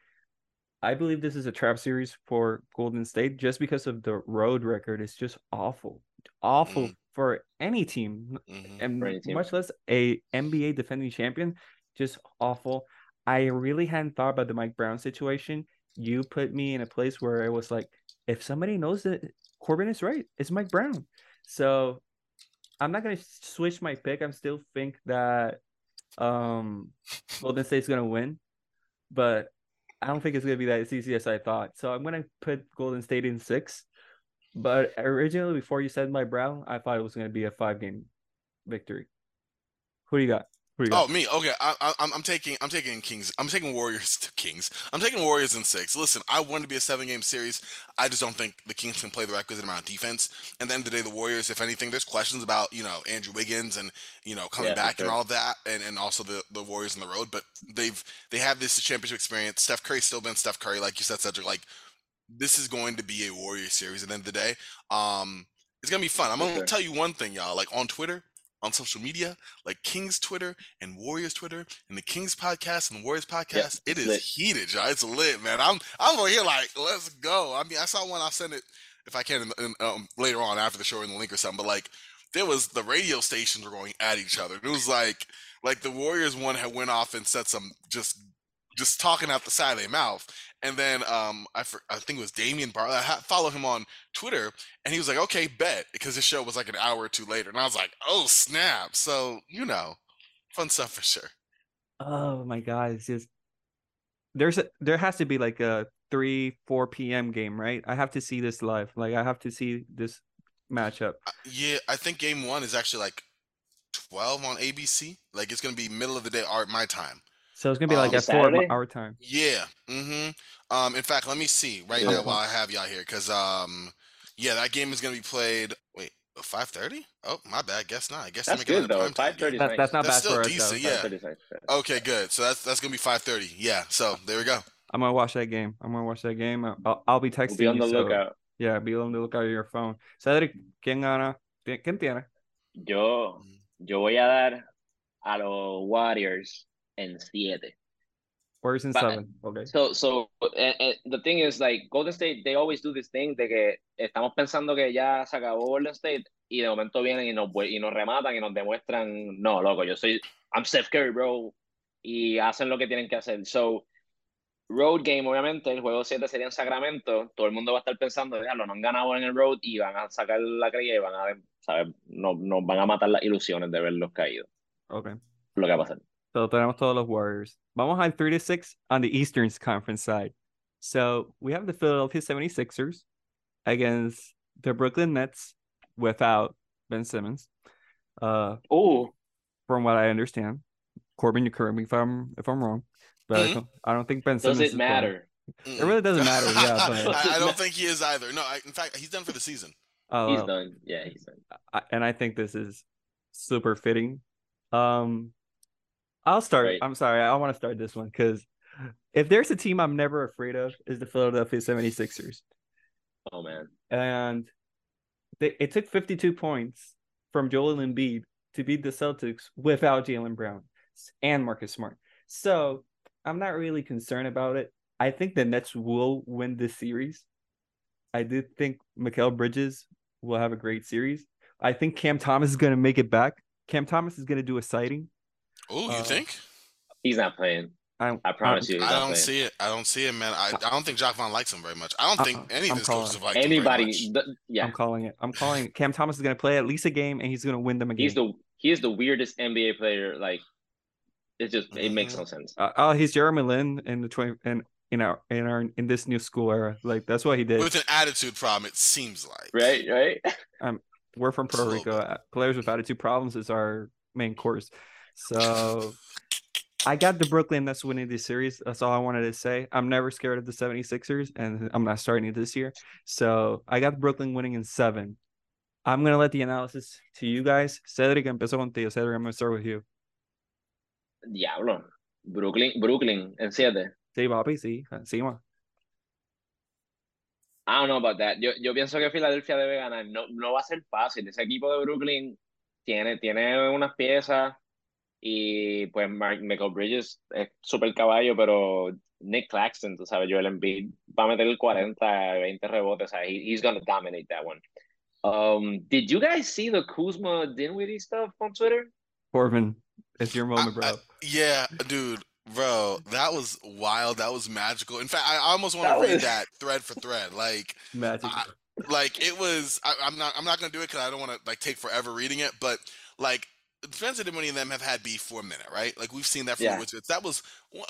I believe this is a trap series for Golden State just because of the road record. It's just awful, awful Mm. for any team, Mhm. and any team. much less a NBA defending champion. Just awful. I really hadn't thought about the Mike Brown situation. You put me in a place where it was like, if somebody knows that Corban is right, it's Mike Brown. So I'm not gonna switch my pick. I'm still think that um, Golden State's gonna win, but I don't think it's gonna be that as easy as I thought. So I'm gonna put Golden State in six. But originally, before you said Mike Brown, I thought it was gonna be a five game victory. Who do you got? Who do you Oh, me. Okay, I, I, I'm taking I'm taking Kings. I'm taking Warriors to Kings. I'm taking Warriors in six. Listen, I want to be a seven game series. I just don't think the Kings can play the requisite amount of defense. And then the day, the Warriors, if anything, there's questions about you know Andrew Wiggins and you know coming Yeah, back and all that, and, and also the the Warriors on the road. But they've they have this championship experience. Steph Curry's still been Steph Curry, like you said, Sedrick. Like this is going to be a Warriors series at the end of the day. Um, it's gonna be fun. I'm gonna sure. tell you one thing, y'all. Like on Twitter, on social media, like Kings Twitter and Warriors Twitter and the Kings podcast and the Warriors podcast, it it's lit. heated, y'all. It's lit, man. I'm I'm over here like, let's go. I mean, I saw one. I'll send it if I can in, in, um, later on after the show in the link or something. But like, there was the radio stations were going at each other. It was like like the Warriors one had went off and said some just just talking out the side of their mouth. And then um, I for, I think it was Damian Bar. I ha- follow him on Twitter, and he was like, "Okay, bet," because the show was like an hour or two later, and I was like, "Oh snap!" So you know, fun stuff for sure. Oh my god, it's just there's a there has to be like a three four p.m. game, right? I have to see this live. Like I have to see this matchup. Yeah, I think game one is actually like twelve on ABC. Like it's gonna be middle of the day art my time. So it's gonna be like Um, at four Saturday? our time. Yeah. Mm-hmm. Um, in fact, let me see right Yeah. now while I have y'all here, because um, yeah, that game is gonna be played. Wait, five thirty? Oh, my bad. Guess not. I guess That's they're making good it a though. prime Five thirty. That, that's not That's bad for still us. decent, though. yeah. Five thirty. Okay, good. So that's that's gonna be five thirty. Yeah. So there we go. I'm gonna watch that game. I'm gonna watch that game. I'll- I'll, I'll be texting We'll be on you. the so- lookout. yeah, be on the lookout of your phone. Sedrick, ¿quién gana? ¿Qui- ¿Quién tiene? Yo, yo voy a dar a los Warriors en siete. Warriors in But- seven. Okay. So, so eh, eh, the thing is like Golden State, they always do this thing de que estamos pensando que ya se acabó Golden State y de momento vienen y nos y nos rematan y nos demuestran, no, loco, yo soy, I'm Steph Curry, bro, y hacen lo que tienen que hacer. So, road game, obviamente, el juego 7 sería en Sacramento, todo el mundo va a estar pensando, ya, no han ganado en el road y van a sacar la crilla y van a, ¿sabes? Nos, nos van a matar las ilusiones de verlos caídos. Okay. Lo que va a pasar. So tenemos todos los Warriors. Vamos al 3 to 6 on the Eastern Conference side. So we have the Philadelphia 76ers against the Brooklyn Nets without Ben Simmons. Uh, Oh, from what I understand, Corban, you correct me if I'm if I'm wrong, but I Mhm. don't- I don't think Ben does Simmons. it is playing. matter? It really doesn't matter, yeah, [LAUGHS] but- I, I don't think he is either. No, I, in fact, he's done for the season. Uh, He's done. Yeah, he's done. I- and I think this is super fitting. Um, I'll start. Right. I'm sorry, I want to start this one because if there's a team I'm never afraid of, is the Philadelphia 76ers. Oh man. And they, it took 52 points from Joel Embiid to beat the Celtics without Jaylen Brown and Marcus Smart. So I'm not really concerned about it. I think the Nets will win this series. I do think Mikal Bridges will have a great series. I think Cam Thomas is going to make it back. Cam Thomas is going to do a sighting. Oh, you Uh, think? He's not playing. I'm, I promise you, I don't playing. see it. I don't see it, man. I, I don't think Jacque Vaughn likes him very much. I don't think Uh-uh. any of I'm his coaches calling have liked him very Anybody, much. th- yeah, I'm calling it. I'm calling it. Cam Thomas is going to play at least a game and he's going to win them a game. he's the he is the weirdest NBA player. Like, it just it makes Mm-hmm. no sense. Uh, oh, he's Jeremy Lin in the twenty in in our in our in this new school era. Like that's what he did. With an attitude problem, it seems like. Right, right. Um, We're from Puerto Rico. little Uh, Players with attitude problems is our main course. So I got the Brooklyn that's winning this series. That's all I wanted to say. I'm never scared of the 76ers, and I'm not starting it this year. So I got Brooklyn winning in seven. I'm gonna let the analysis to you guys. Sedrick, empezó contigo. Sedrick, I'm gonna start with you. Diablo. Brooklyn, Brooklyn en siete. Sí, papi, sí. Encima. I don't know about that. Yo, yo pienso que Filadelfia debe ganar. No, no va a ser fácil. Ese equipo de Brooklyn tiene, tiene unas piezas y pues Mark, Michael Bridges es súper caballo, pero Nick Claxton, tú sabes, Joel Embiid va a meter el 40, 20 rebotes. O sea, he, he's gonna dominate that one. Um, did you guys see the Kuzma Dinwiddie stuff on Twitter? Corban, it's your moment, I- bro. Yeah, dude, bro, that was wild. That was magical. In fact, I almost want That to read was- that thread for thread. Like, [LAUGHS] Magic. I- like it was. I, I'm not. I'm not gonna do it because I don't want to like take forever reading it. But like, Spencer Dinwiddie and them have had beef for a minute, right? Like we've seen that from Yeah. the Wizards. That was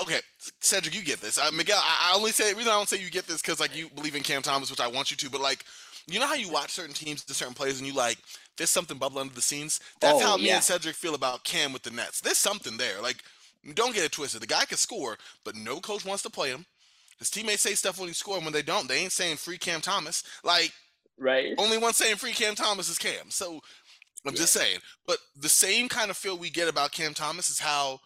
okay. Sedrick, you get this. Uh, Miguel, I, I only say the reason I don't say you get this because like you believe in Cam Thomas, which I want you to, but like you know how you watch certain teams to certain players and you like there's something bubbling under the scenes. That's Oh, how me yeah. and Sedrick feel about Cam with the Nets. There's something there. Like don't get it twisted. The guy can score, but no coach wants to play him. His teammates say stuff when he score, and when they don't, they ain't saying free Cam Thomas. Like Right. only one saying free Cam Thomas is Cam. So I'm just saying. But the same kind of feel we get about Cam Thomas is how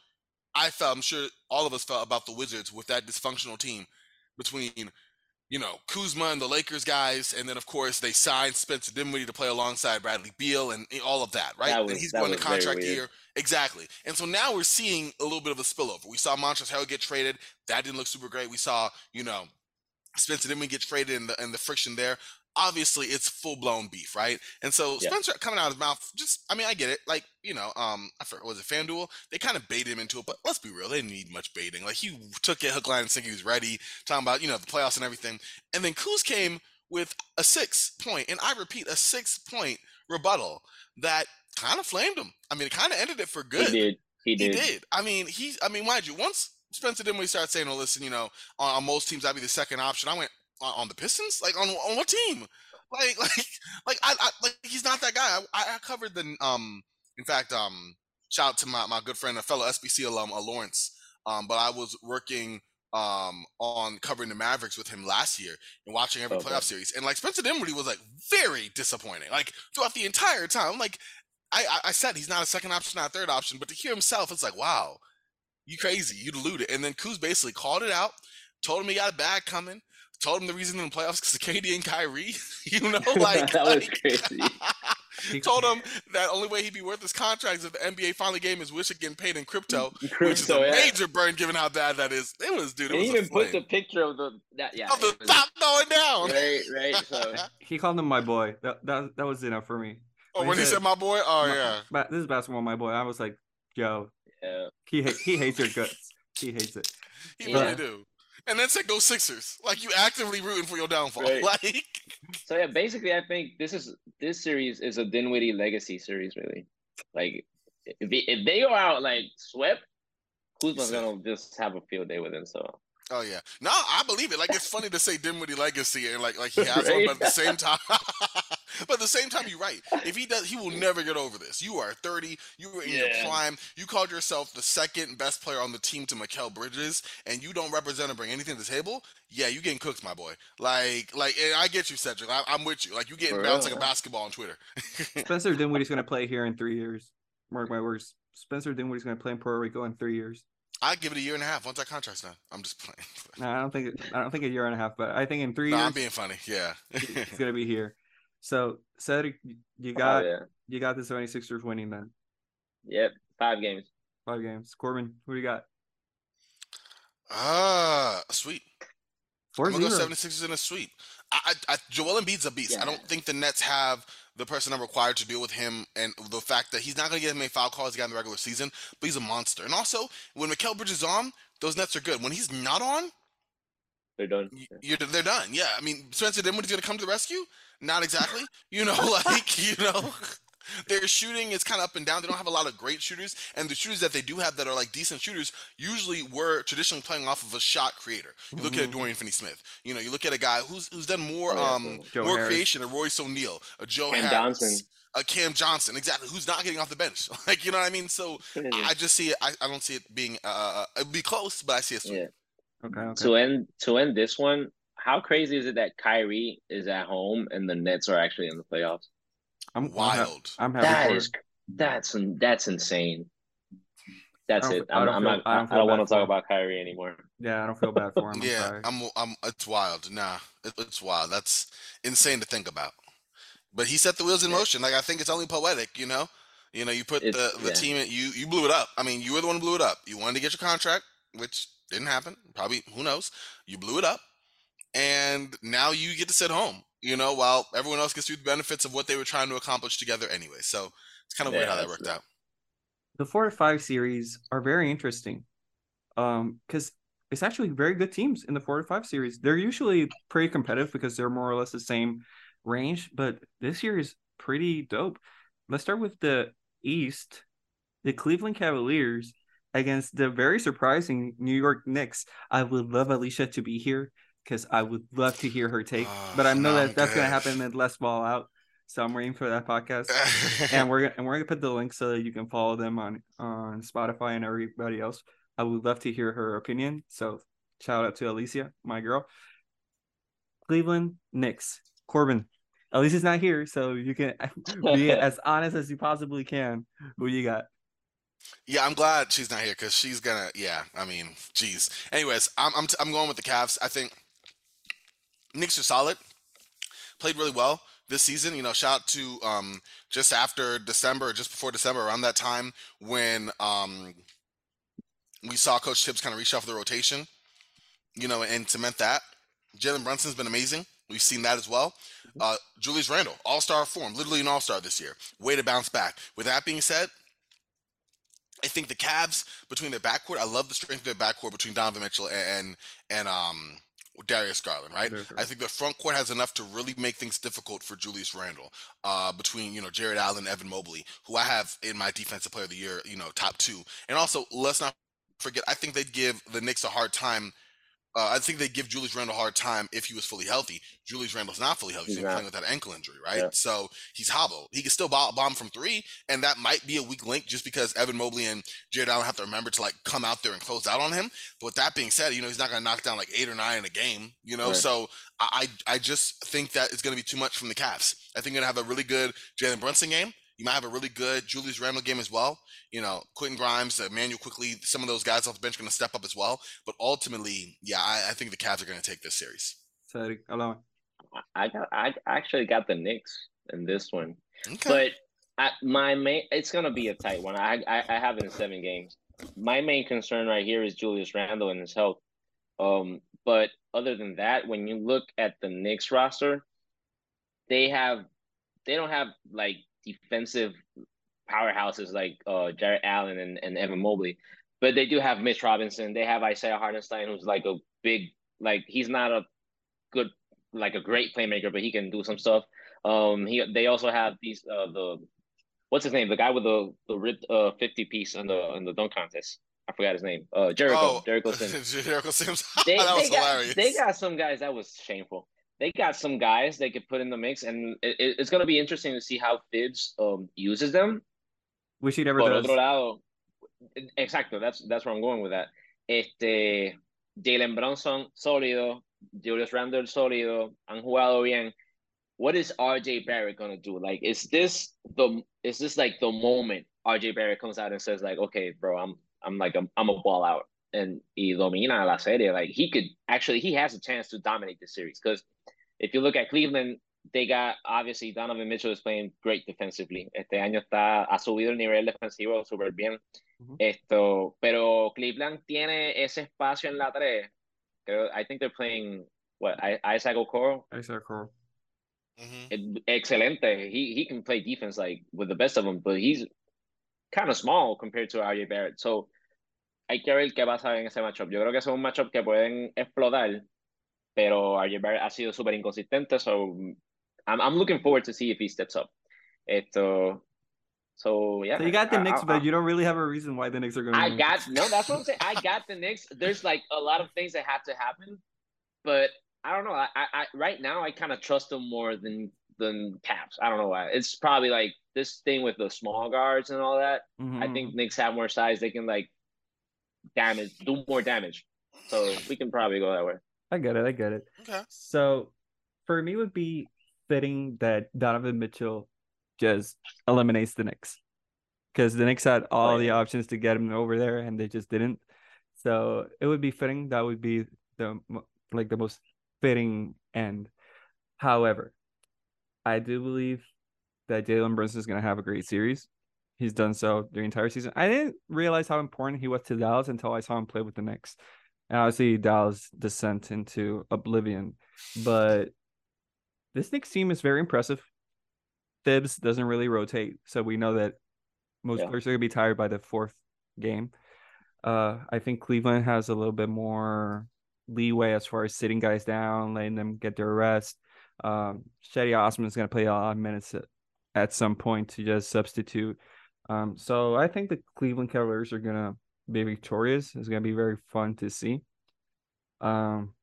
I felt. I'm sure all of us felt about the Wizards with that dysfunctional team between, you know, Kuzma and the Lakers guys, and then of course they signed Spencer Dinwiddie to play alongside Bradley Beal and all of that, right? That and was- he's that going to contract year. Exactly. And so now we're seeing a little bit of a spillover. We saw Montrezl Harrell get traded. That didn't look super great. We saw, you know, Spencer Dinwiddie get traded and the and the friction there. Obviously, it's full blown beef, right? And so Yeah. Spencer coming out of his mouth, just I mean, I get it. Like you know, um, I forgot was it FanDuel? They kind of baited him into it, but let's be real, they didn't need much baiting. Like he took it hook, line, and sinker. He was ready, talking about you know the playoffs and everything. And then Kuz came with a six point, and I repeat, a six point rebuttal that kind of flamed him. I mean, it kind of ended it for good. He did. He He did. did. I mean, he. I mean, mind you, once Spencer Dinwiddie started saying, "Oh, listen, you know, on, on most teams, I'd be the second option." I went on, the Pistons, like on on what team? Like, [LAUGHS] like, like I, I like he's not that guy. I, I covered the um. In fact, um, shout out to my my good friend, a fellow SBC alum, uh, Lawrence. Um, but I was working um on covering the Mavericks with him last year and watching every Okay. playoff series. And like Spencer Dinwiddie was like very disappointing, like throughout the entire time. Like, I, I I said he's not a second option, not a third option, but to hear himself, it's like, wow, you crazy, you deluded. And then Kuz basically called it out, told him he got a bag coming, told him the reason in the playoffs because of KD and Kyrie. [LAUGHS] you know, [LAUGHS] like That was like- crazy. [LAUGHS] Told him that only way he'd be worth his contract is if the NBA finally gave him his wish of getting paid in crypto, which is a yeah. major burn given how bad that is. It was, dude. It was he a even put the picture of the that yeah. of the it was- top going down. Right, right. So he called him my boy. That that, that was enough for me. Oh, when he said my boy, oh My- yeah. Ba- this is basketball, my boy. I was like, yo, yeah. he ha- he hates your guts. He hates it. He Yeah. really do. And then said go Sixers. Like you actively rooting for your downfall. Right. [LAUGHS] Like So yeah, basically, I think this is this series is a Dinwiddie legacy series, really. Like, if they, if they go out like swept, Kuzma's gonna just have a field day with him. So Oh yeah. No, I believe it. Like it's funny to say Dinwiddie legacy and like like he [LAUGHS] has one, but at the same time [LAUGHS] But at the same time, you're right. If he does, he will never get over this. You are 30. You were in your prime. You called yourself the second best player on the team to Mikal Bridges, and you don't represent or bring anything to the table. Yeah, you getting cooked, my boy. Like, like, and I get you, Sedrick. I, I'm with you. Like, you getting For bounced real. like a basketball on Twitter. [LAUGHS] Spencer Dinwiddie's going to play here in three years. Mark my words. Spencer Dinwiddie's going to play in Puerto Rico in three years. I give it a year and a half once that contract's done. I'm just playing. [LAUGHS] No, I don't think I don't think a year and a half, but I think in three No, years I'm being funny. Yeah. he's going to be here. So Sedrick, you oh, got yeah, you got the 76ers winning then yep, five games. five games. Corban, who do you got? Ah, sweet. Four I'm gonna go 76ers in a sweep. I, I, I, Joel Embiid's a beast. I don't think the Nets have the person I'm required to deal with him and the fact that he's not going to get as many foul calls got in the regular season, but he's a monster. And also, when Mikal Bridges is on, those Nets are good. When he's not on, They're done. you're, they're done. Yeah, I mean, Spencer Dinwiddie's going to come to the rescue? Not exactly. You know, [LAUGHS] like, you know, their shooting is kind of up and down. They don't have a lot of great shooters, and the shooters that they do have that are like decent shooters usually were traditionally playing off of a shot creator. You look at Mhm. Dorian Finney-Smith. You know, you look at a guy who's who's done more Oh, um Joe more Harris. creation, a Royce O'Neal, a Joe Cam Harris, Johnson. a Cam Johnson, exactly, who's not getting off the bench. [LAUGHS] Like, you know what I mean? So [LAUGHS] I just see it. I, I don't see it being uh, it'd be close, but I see it. yeah. Okay, okay. To end to end this one, how crazy is it that Kyrie is at home and the Nets are actually in the playoffs? I'm I'm, ha- Wild. I'm happy That for is that's that's insane. That's I it. f- I I'm, don't I'm feel- not. I I don't don't, want to talk him. about Kyrie anymore. Yeah, I don't feel bad for him. I'm [LAUGHS] yeah, sorry. I'm, I'm. It's wild. Nah, it, it's wild. That's insane to think about. But he set the wheels in Yeah. motion. Like I think it's only poetic, you know. You know, you put It's- the the yeah. team. in- You you blew it up. I mean, you were the one who blew it up. You wanted to get your contract, which didn't happen. Probably who knows. You blew it up, and now you get to sit home. You know, while everyone else gets through the benefits of what they were trying to accomplish together anyway. So it's kind of weird Yeah, how that worked nuts. out. the four to five series are very interesting um because it's actually very good teams in the four to five series they're usually pretty competitive because they're more or less the same range but this year is pretty dope let's start with the east the Cleveland Cavaliers against the very surprising New York Knicks. I would love Alicia to be here because I would love to hear her take, Oh, but I know that that's gonna happen in Let's Ball Out. So I'm waiting for that podcast, and [LAUGHS] we're and we're gonna put the link so that you can follow them on on Spotify and everybody else. I would love to hear her opinion. So shout out to Alicia, my girl. Cleveland Knicks, Corban. Alicia's not here, so you can be [LAUGHS] as honest as you possibly can. Who you got? Yeah, I'm glad she's not here because she's gonna. Yeah, I mean, geez. Anyways, I'm I'm I'm going with the Cavs. I think Knicks are solid. Played really well this season. You know, shout out to um just after December, just before December, around that time when um we saw Coach Thibs kind of reshuffle the rotation. You know, and cement that. Jalen Brunson's been amazing. We've seen that as well. Uh, Julius Randle, all star form, literally an all star this year. Way to bounce back. With that being said, I think the Cavs between their backcourt, I love the strength of their backcourt between Donovan Mitchell and and um Darius Garland, right? I think the front court has enough to really make things difficult for Julius Randle. Uh, between you know Jarrett Allen, and Evan Mobley, who I have in my defensive player of the year, you know top two, and also let's not forget, I think they'd give the Knicks a hard time. Uh, I think they'd give Julius Randle a hard time if he was fully healthy. Julius Randle's not fully healthy. He's playing with that ankle injury, right? Yeah. So he's hobbled. He can still bomb, from three, and that might be a weak link just because Evan Mobley and Jarrett Allen have to remember to like come out there and close out on him. But with that being said, you know he's not going to knock down like eight or nine in a game. You know, Right. so I I I just think that it's going to be too much from the Cavs. I think you're going to have a really good Jalen Brunson game. You might have a really good Julius Randle game as well. You know, Quentin Grimes, Immanuel Quickley, some of those guys off the bench are going to step up as well. But ultimately, yeah, I, I think the Cavs are going to take this series. Sorry, allow I got I actually got the Knicks in this one. Okay. But I, my main, it's gonna be a tight one. I, I I have it in seven games. My main concern right here is Julius Randle and his health. Um, but other than that, when you look at the Knicks roster, they have they don't have like defensive powerhouses like uh Jarrett Allen and, and Evan Mobley, but they do have Mitch Robinson. They have Isaiah Hartenstein, who's like a big like he's not a good like a great playmaker, but he can do some stuff. Um, he they also have these uh the what's his name? The guy with the the ripped uh fifty piece in the in the dunk contest. I forgot his name. Uh, Jericho. oh, Jericho Sims. [LAUGHS] Jericho Sims. [LAUGHS] They, that was they got, hilarious. They got some guys that was shameful. They got some guys they could put in the mix, and it, it- it's gonna be interesting to see how Thibs um uses them. Wish he never Por does. otro lado, exacto, that's that's where I'm going with that. Este, Jalen Brunson sólido, Julius Randle sólido, han jugado bien. What is RJ Barrett gonna do? Like, is this the is this like the moment RJ Barrett comes out and says like, okay, bro, I'm I'm like I'm, I'm a ball out and y domina la serie. Like he could actually he has a chance to dominate the series because if you look at Cleveland, they got obviously Donovan Mitchell is playing great defensively. Este año está ha subido el nivel defensivo súper bien. Ujú. Esto, pero Cleveland tiene ese espacio en la tres. Creo, I think they're playing what I, Isaac Okoro. I said Carl. Mhm. Excelente. He he can play defense like with the best of them, but he's kind of small compared to RJ Barrett. So hay que ver qué pasa en ese matchup. Yo creo que es un matchup que pueden explotar, pero RJ Barrett ha sido súper inconsistente. So I'm, I'm looking forward to see if he steps up. Esto, so yeah. So you got the I- Knicks, I- but you don't really have a reason why the Knicks are going to I win. got [LAUGHS] no, that's what I'm saying. I got the Knicks. There's like a lot of things that have to happen, but I don't know. I, I, I right now I kind of trust them more than than Cavs. I don't know why. It's probably like this thing with the small guards and all that. I Mhm. think Knicks have more size. They can like damage, do more damage. So we can probably go that way. I get it. I get it. Okay. So for me, it would be fitting that Donovan Mitchell just eliminates the Knicks because the Knicks had all oh, the yeah. options to get him over there and they just didn't. So it would be fitting. That would be the like the most fitting end. However, I do believe that Jalen Brunson is going to have a great series. He's done so the entire season. I didn't realize how important he was to Dallas until I saw him play with the Knicks. And obviously, Dallas descent into oblivion. But this Knicks team is very impressive. Thibs doesn't really rotate, so we know that most Yeah. players are going to be tired by the fourth game. Uh, I think Cleveland has a little bit more leeway as far as sitting guys down, letting them get their rest. Um, Cedi Osman is going to play a lot of minutes at, at some point to just substitute Um, so I think the Cleveland Cavaliers are gonna be victorious. It's gonna be very fun to see. Um,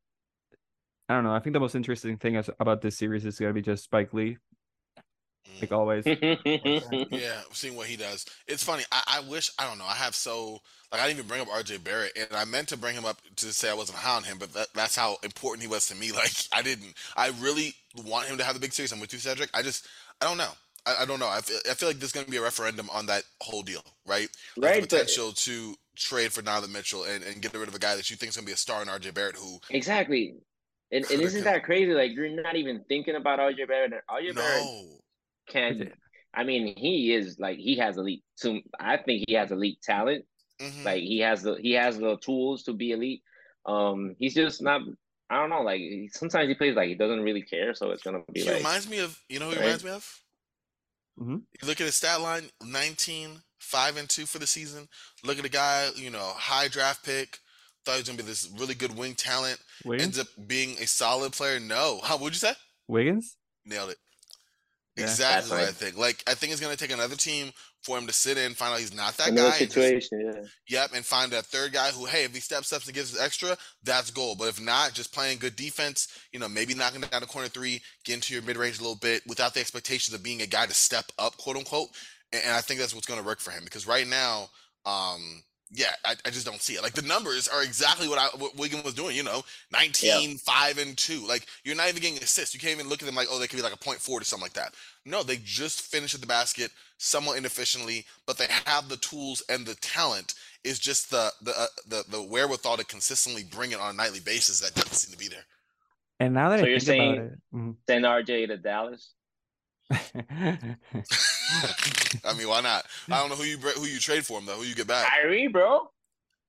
I don't know. I think the most interesting thing is, about this series is gonna be just Spike Lee, like always. yeah, seeing what he does. It's funny. I, I wish I don't know. I have so like I didn't even bring up RJ Barrett, and I meant to bring him up to say I wasn't high on him, but that, that's how important he was to me. [LAUGHS] Like I didn't. I really want him to have the big series. I'm with you, Sedrick. I just I don't know. I, I don't know. I feel, I feel like there's going to be a referendum on that whole deal, right? Like Right, The but- potential to trade for Donovan Mitchell and, and get rid of a guy that you think is going to be a star in RJ Barrett, who exactly. And, and isn't that crazy? Like you're not even thinking about RJ Barrett. RJ Barrett no. can. I mean, he is like he has elite. So I think he has elite talent. Mhm. Like he has the he has the tools to be elite. Um, he's just not. I don't know. Like sometimes he plays like he doesn't really care. So it's gonna be he like reminds me of you know who he reminds me of. Mhm. You look at his stat line: 19, 5 and two for the season. Look at the guy, you know, high draft pick. Thought he was gonna be this really good wing talent. Wiggins. Ends up being a solid player. No, how would you say? Wiggins. Nailed it. Yeah. Exactly That's what I think. Like I think it's gonna take another team for him to sit in, find out he's not that another guy. and just- situation. Yeah. Yep, and find that third guy who, hey, if he steps up and gives us extra, that's goal. But if not, just playing good defense, you know, maybe knocking down the corner three, get into your mid range a little bit without the expectations of being a guy to step up, quote unquote. And, and I think that's what's going to work for him because right now, um, yeah, I, I just don't see it. Like the numbers are exactly what I what Wiggins was doing. You know, 19, 5, and two. Like you're not even getting assists. You can't even look at them like, oh, they could be like a point four or something like that. No, they just finish at the basket somewhat inefficiently, but they have the tools and the talent. Is just the the uh, the the wherewithal to consistently bring it on a nightly basis that doesn't seem to be there. And now that So I you're think saying- about it, mhm. Send RJ to Dallas. I mean, why not? I don't know who you who you trade for him though. Who you get back? Kyrie, bro,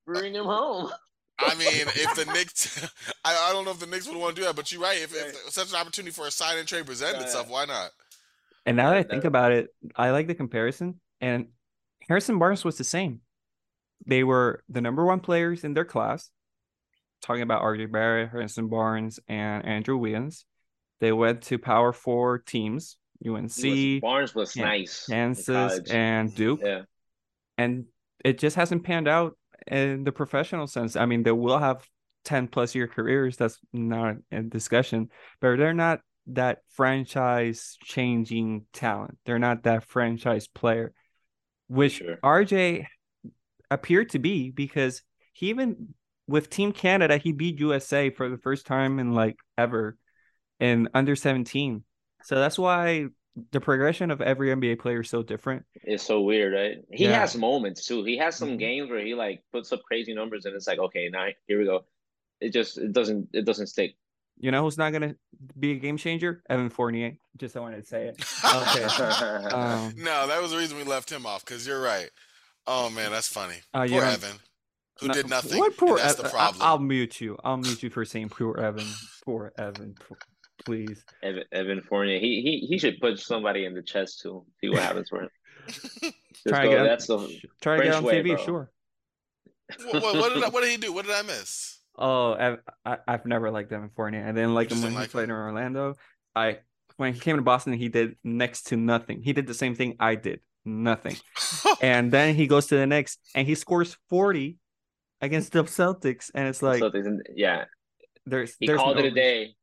bring him home. I mean, if the Knicks, [LAUGHS] I, I don't know if the Knicks would want to do that, but you're right. If, if such an opportunity for a sign and trade presented Right. itself, why not? And now that I think about it, I like the comparison. And Harrison Barnes was the same. They were the number one players in their class. Talking about RJ Barrett, Harrison Barnes, and Andrew Wiggins, They went to Power Four teams: Was- UNC, Barnes was Kan- nice. Kansas, and Duke. yeah, And it just hasn't panned out in the professional sense. I mean, they will have 10 plus year careers. That's not a discussion, but they're not that franchise changing talent. They're not that franchise player, which Sure. RJ appeared to be because he even with Team Canada, he beat USA for the first time in like ever in under 17. So that's why the progression of every NBA player is so different. it's so weird, right? He Yeah. has moments too. He has some Mhm. games where he like puts up crazy numbers, and it's like, okay, now here we go. It just it doesn't it doesn't stick. You know who's not gonna be a game changer? Evan Fournier. Just I wanted to say it. Okay. [LAUGHS] Um, no, that was the reason we left him off because you're right. Oh man, that's funny. Uh, Poor yeah. Evan, who no- did nothing. What poor and that's Ev- the I- problem. I'll mute you. I'll mute you for saying poor Evan. Poor Evan. p- Please. Evan, Evan Fournier. He he he should punch somebody in the chest too. See what happens for him. [LAUGHS] Try to go, get on, that's the sh- try to get French on way, TV. bro. Sure. what, what, what did I, what did he do? What did I miss? Oh, Ev- I, I've never liked Evan Fournier. I didn't like You him just when didn't he like played him? in Orlando. I when he came to Boston, he did next to nothing. He did the same thing I did, nothing. [LAUGHS] and then he goes to the Knicks and he scores forty against the Celtics, and it's like Celtics and- yeah. there's He there's called no it a reason- day.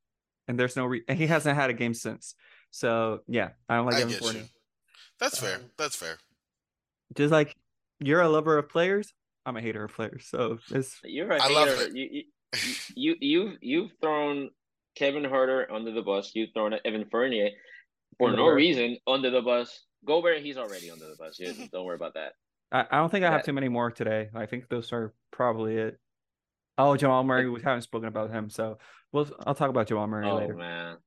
And there's no re- and he hasn't had a game since. So yeah, I don't like I Evan get Fournier. you. That's fair. Um, That's fair. Just like you're a lover of players, I'm a hater of players. So it's You're a I love hater. it. You, you you [LAUGHS] you've you've thrown Kevin Huerter under the bus. You've thrown Evan Fournier for no reason under the bus. Gobert, he's already under the bus. You, [LAUGHS] don't worry about that. I, I don't think I have That- too many more today. I think those are probably it. Oh, Jamal Murray, we haven't spoken about him, so we'll I'll talk about Jamal Murray Oh later. man,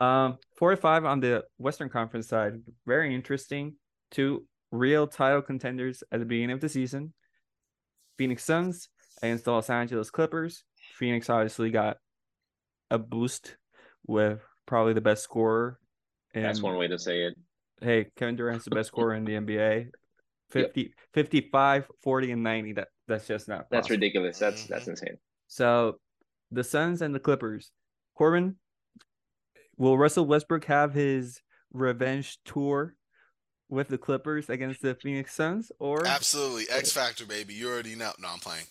Um, four to five on the Western Conference side, very interesting. Two real title contenders at the beginning of the season. Phoenix Suns against the Los Angeles Clippers. Phoenix obviously got a boost with probably the best scorer. And that's one way to say it. hey, Kevin Durant's the best scorer in the NBA. 50, 55, 40, and 90. That that's just not That's ridiculous. That's that's mm-hmm. insane. So the Suns and the Clippers. Corban, will Russell Westbrook have his revenge tour with the Clippers against the Phoenix Suns, or Absolutely, X Factor, baby. You already know. No, I'm playing.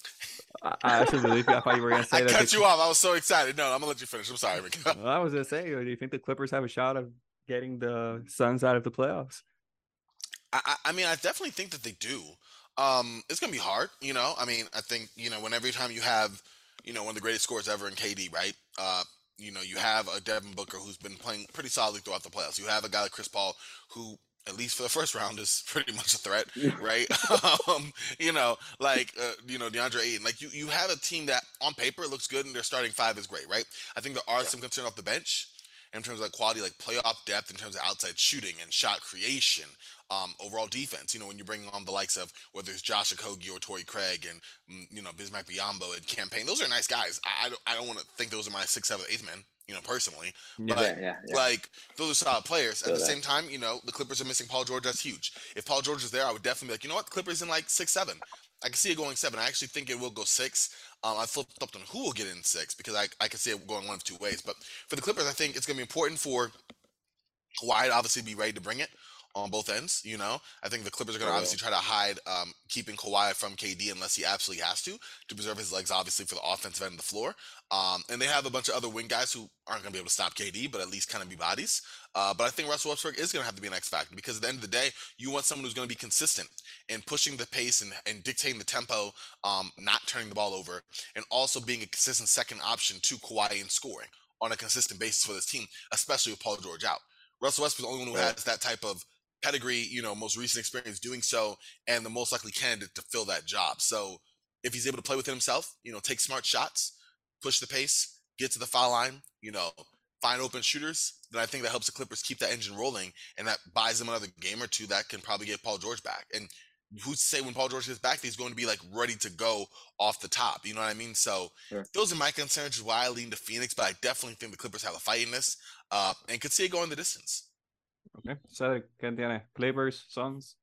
I, I actually believe you. I thought you were gonna [LAUGHS] say I that. cut you off. I was so excited. No, I'm gonna let you finish. I'm sorry, Well, I was gonna say, do you think the Clippers have a shot of getting the Suns out of the playoffs? I, I mean, I definitely think that they do. Um, it's gonna be hard, you know. I mean, I think you know when every time you have, you know, one of the greatest scores ever in KD, right? Uh, you know, you have a Devin Booker who's been playing pretty solidly throughout the playoffs. You have a guy like Chris Paul who, at least for the first [LAUGHS] round, is pretty much a threat, right? [LAUGHS] um, you know, like uh, you know DeAndre Ayton. Like you, you have a team that on paper looks good and their starting five is great, right? I think there are some concern off the bench in terms of like quality, like playoff depth, in terms of outside shooting and shot creation, um, overall defense. You know, when you bring on the likes of whether it's Josh Okogie or Torrey Craig and mm, you know Bismack Biyombo and Cam Payne, those are nice guys. I, I don't, I don't want to think those are my sixth, seventh, eighth men. You know, personally, but Yeah, yeah, yeah. like those are solid players. At Feel the that. same time, you know, the Clippers are missing Paul George. That's huge. If Paul George is there, I would definitely be like, you know what, Clippers in like six, seven. I can see it going seven. I actually think it will go six. Um, I flipped up on who will get in six because I, I can see it going one of two ways. But for the Clippers, I think it's going to be important for Kawhi to obviously be ready to bring it on both ends. You know, I think the Clippers are going to obviously try to hide um, keeping Kawhi from KD unless he absolutely has to to preserve his legs, obviously for the offensive end of the floor. Um, and they have a bunch of other wing guys who aren't going to be able to stop KD, but at least kind of be bodies. Uh, but I think Russell Westbrook is going to have to be an X factor because at the end of the day, you want someone who's going to be consistent in pushing the pace and, and dictating the tempo, um, not turning the ball over, and also being a consistent second option to Kawhi in scoring on a consistent basis for this team, especially with Paul George out. Russell Westbrook's the only one who has that type of pedigree, you know, most recent experience doing so, and the most likely candidate to fill that job. So if he's able to play within himself, you know, take smart shots, push the pace, get to the foul line, you know, find open shooters, then I think that helps the Clippers keep that engine rolling, and that buys them another game or two that can probably get Paul George back. And who's to say when Paul George gets back, that he's going to be like ready to go off the top? You know what I mean? So Sure. those are my concerns, why I lean to Phoenix, but I definitely think the Clippers have a fight in this, uh, and could see it going the distance. Okay. Cedric, ¿qué tiene? Clippers, Suns.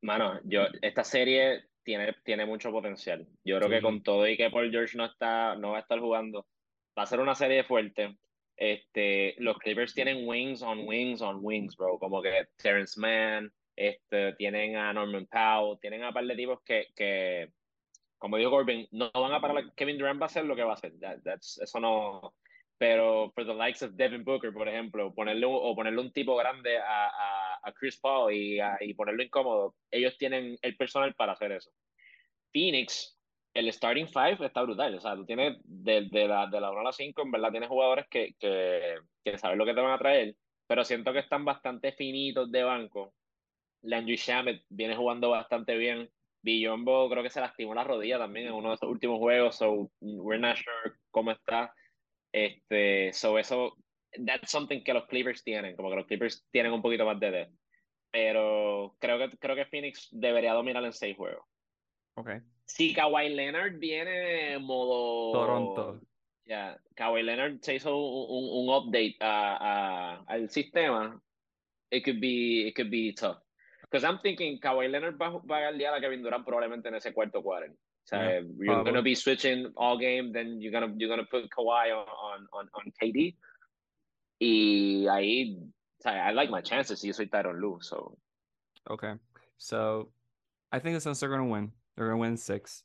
Mano, yo, esta serie tiene, tiene mucho potencial. Yo creo Sí. que con todo y que Paul George no está, no va a estar jugando, va a ser una serie fuerte. Este, los Clippers tienen wings on wings on wings, bro. Como que Terrence Mann, este, tienen a Norman Powell, tienen a un par de tipos que, que como dijo Corbin, no van a parar. Kevin Durant va a hacer lo que va a hacer. That- that's- eso no. Pero for the likes of Devin Booker, por ejemplo, ponerle o ponerle un tipo grande a, a, a Chris Paul y, a- y ponerlo incómodo, ellos tienen el personal para hacer eso. Phoenix, el starting five está brutal. O sea, tú tienes de, de la, de la 1 a la 5, en verdad tienes jugadores que, que, que saben lo que te van a traer, pero siento que están bastante finitos de banco. Landry Shamet viene jugando bastante bien. Billombo creo que se lastimó la rodilla también en uno de esos últimos juegos, so we're not sure cómo está. Este, so eso, that's something que los Clippers tienen, como que los Clippers tienen un poquito más de depth. Pero creo que, creo que Phoenix debería dominar en seis juegos. Okay. Si Kawhi Leonard viene en modo Toronto. ya, Kawhi Leonard se hizo un, un, un update a, a- al sistema. It could be, it could be tough. Because I'm thinking Kawhi Leonard va, va a guardiar a Kevin Durant probablemente en ese cuarto quarter. O sea, Yeah, you're probably. gonna be switching all game, then you're gonna you're gonna put Kawhi on on on, on KD. Y ahí, I like my chances yo soy Tyronn Lue, so Okay. So I think the Suns are going to win. They're going to win six,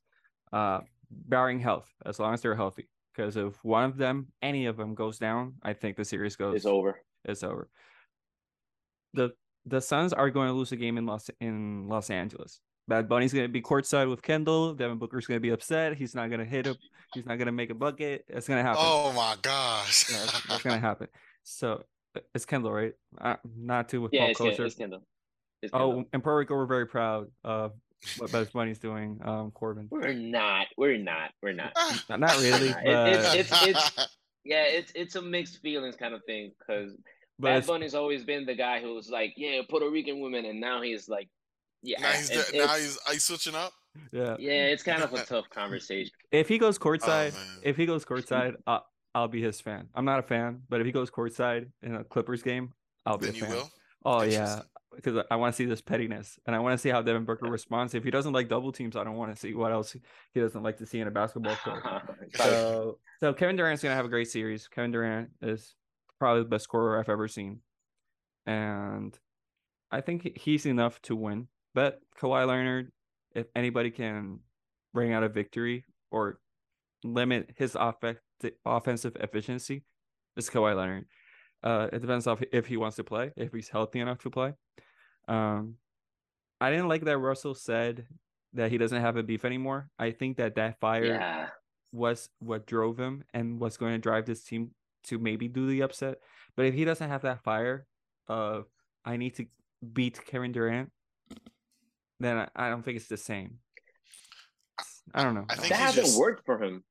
uh, barring health, as long as they're healthy. Because if one of them, any of them, goes down, I think the series goes. it's over. It's over. The the Suns are going to lose a game in Los in Los Angeles. Bad Bunny's going to be courtside with Kendall. Devin Booker's going to be upset. He's not going to hit him. He's not going to make a bucket. It's going to happen. Oh my gosh. Yeah, that's, that's going to happen. So it's Kendall, right? Uh, not too with Yeah, Paul it's, Ken- Kosher. it's Kendall. It's Oh, Kendall. in Puerto Rico, we're very proud of what Bad Bunny's doing. Um, Corban, We're not. We're not. We're not. not, not really, It- it's- it's- it's- [LAUGHS] Yeah, it's it's a mixed feelings kind of thing because but Bad Bunny's always been the guy who's like, yeah, Puerto Rican women, and now he's like, yeah, now he's it- there, now he's are you switching up? yeah. yeah, it's kind of a [LAUGHS] tough conversation. If he goes courtside, Oh, if he goes courtside, [LAUGHS] uh, I'll be his fan. I'm not a fan, but if he goes courtside in a Clippers game, I'll be Then a you fan. will. Oh yeah, because I want to see this pettiness, and I want to see how Devin Booker responds. If he doesn't like double teams, I don't want to see what else he doesn't like to see in a basketball court. [LAUGHS] So, so Kevin Durant's gonna have a great series. Kevin Durant is probably the best scorer I've ever seen, and I think he's enough to win. But Kawhi Leonard, if anybody can bring out a victory or limit his off- offensive efficiency, it's Kawhi Leonard. Uh, it depends on if he wants to play, if he's healthy enough to play. Um, I didn't like that Russell said that he doesn't have a beef anymore. I think that that fire Yeah. was what drove him and was going to drive this team to maybe do the upset. But if he doesn't have that fire of I need to beat Kevin Durant, then I, I don't think it's the same. I don't know. I think That hasn't just- worked for him.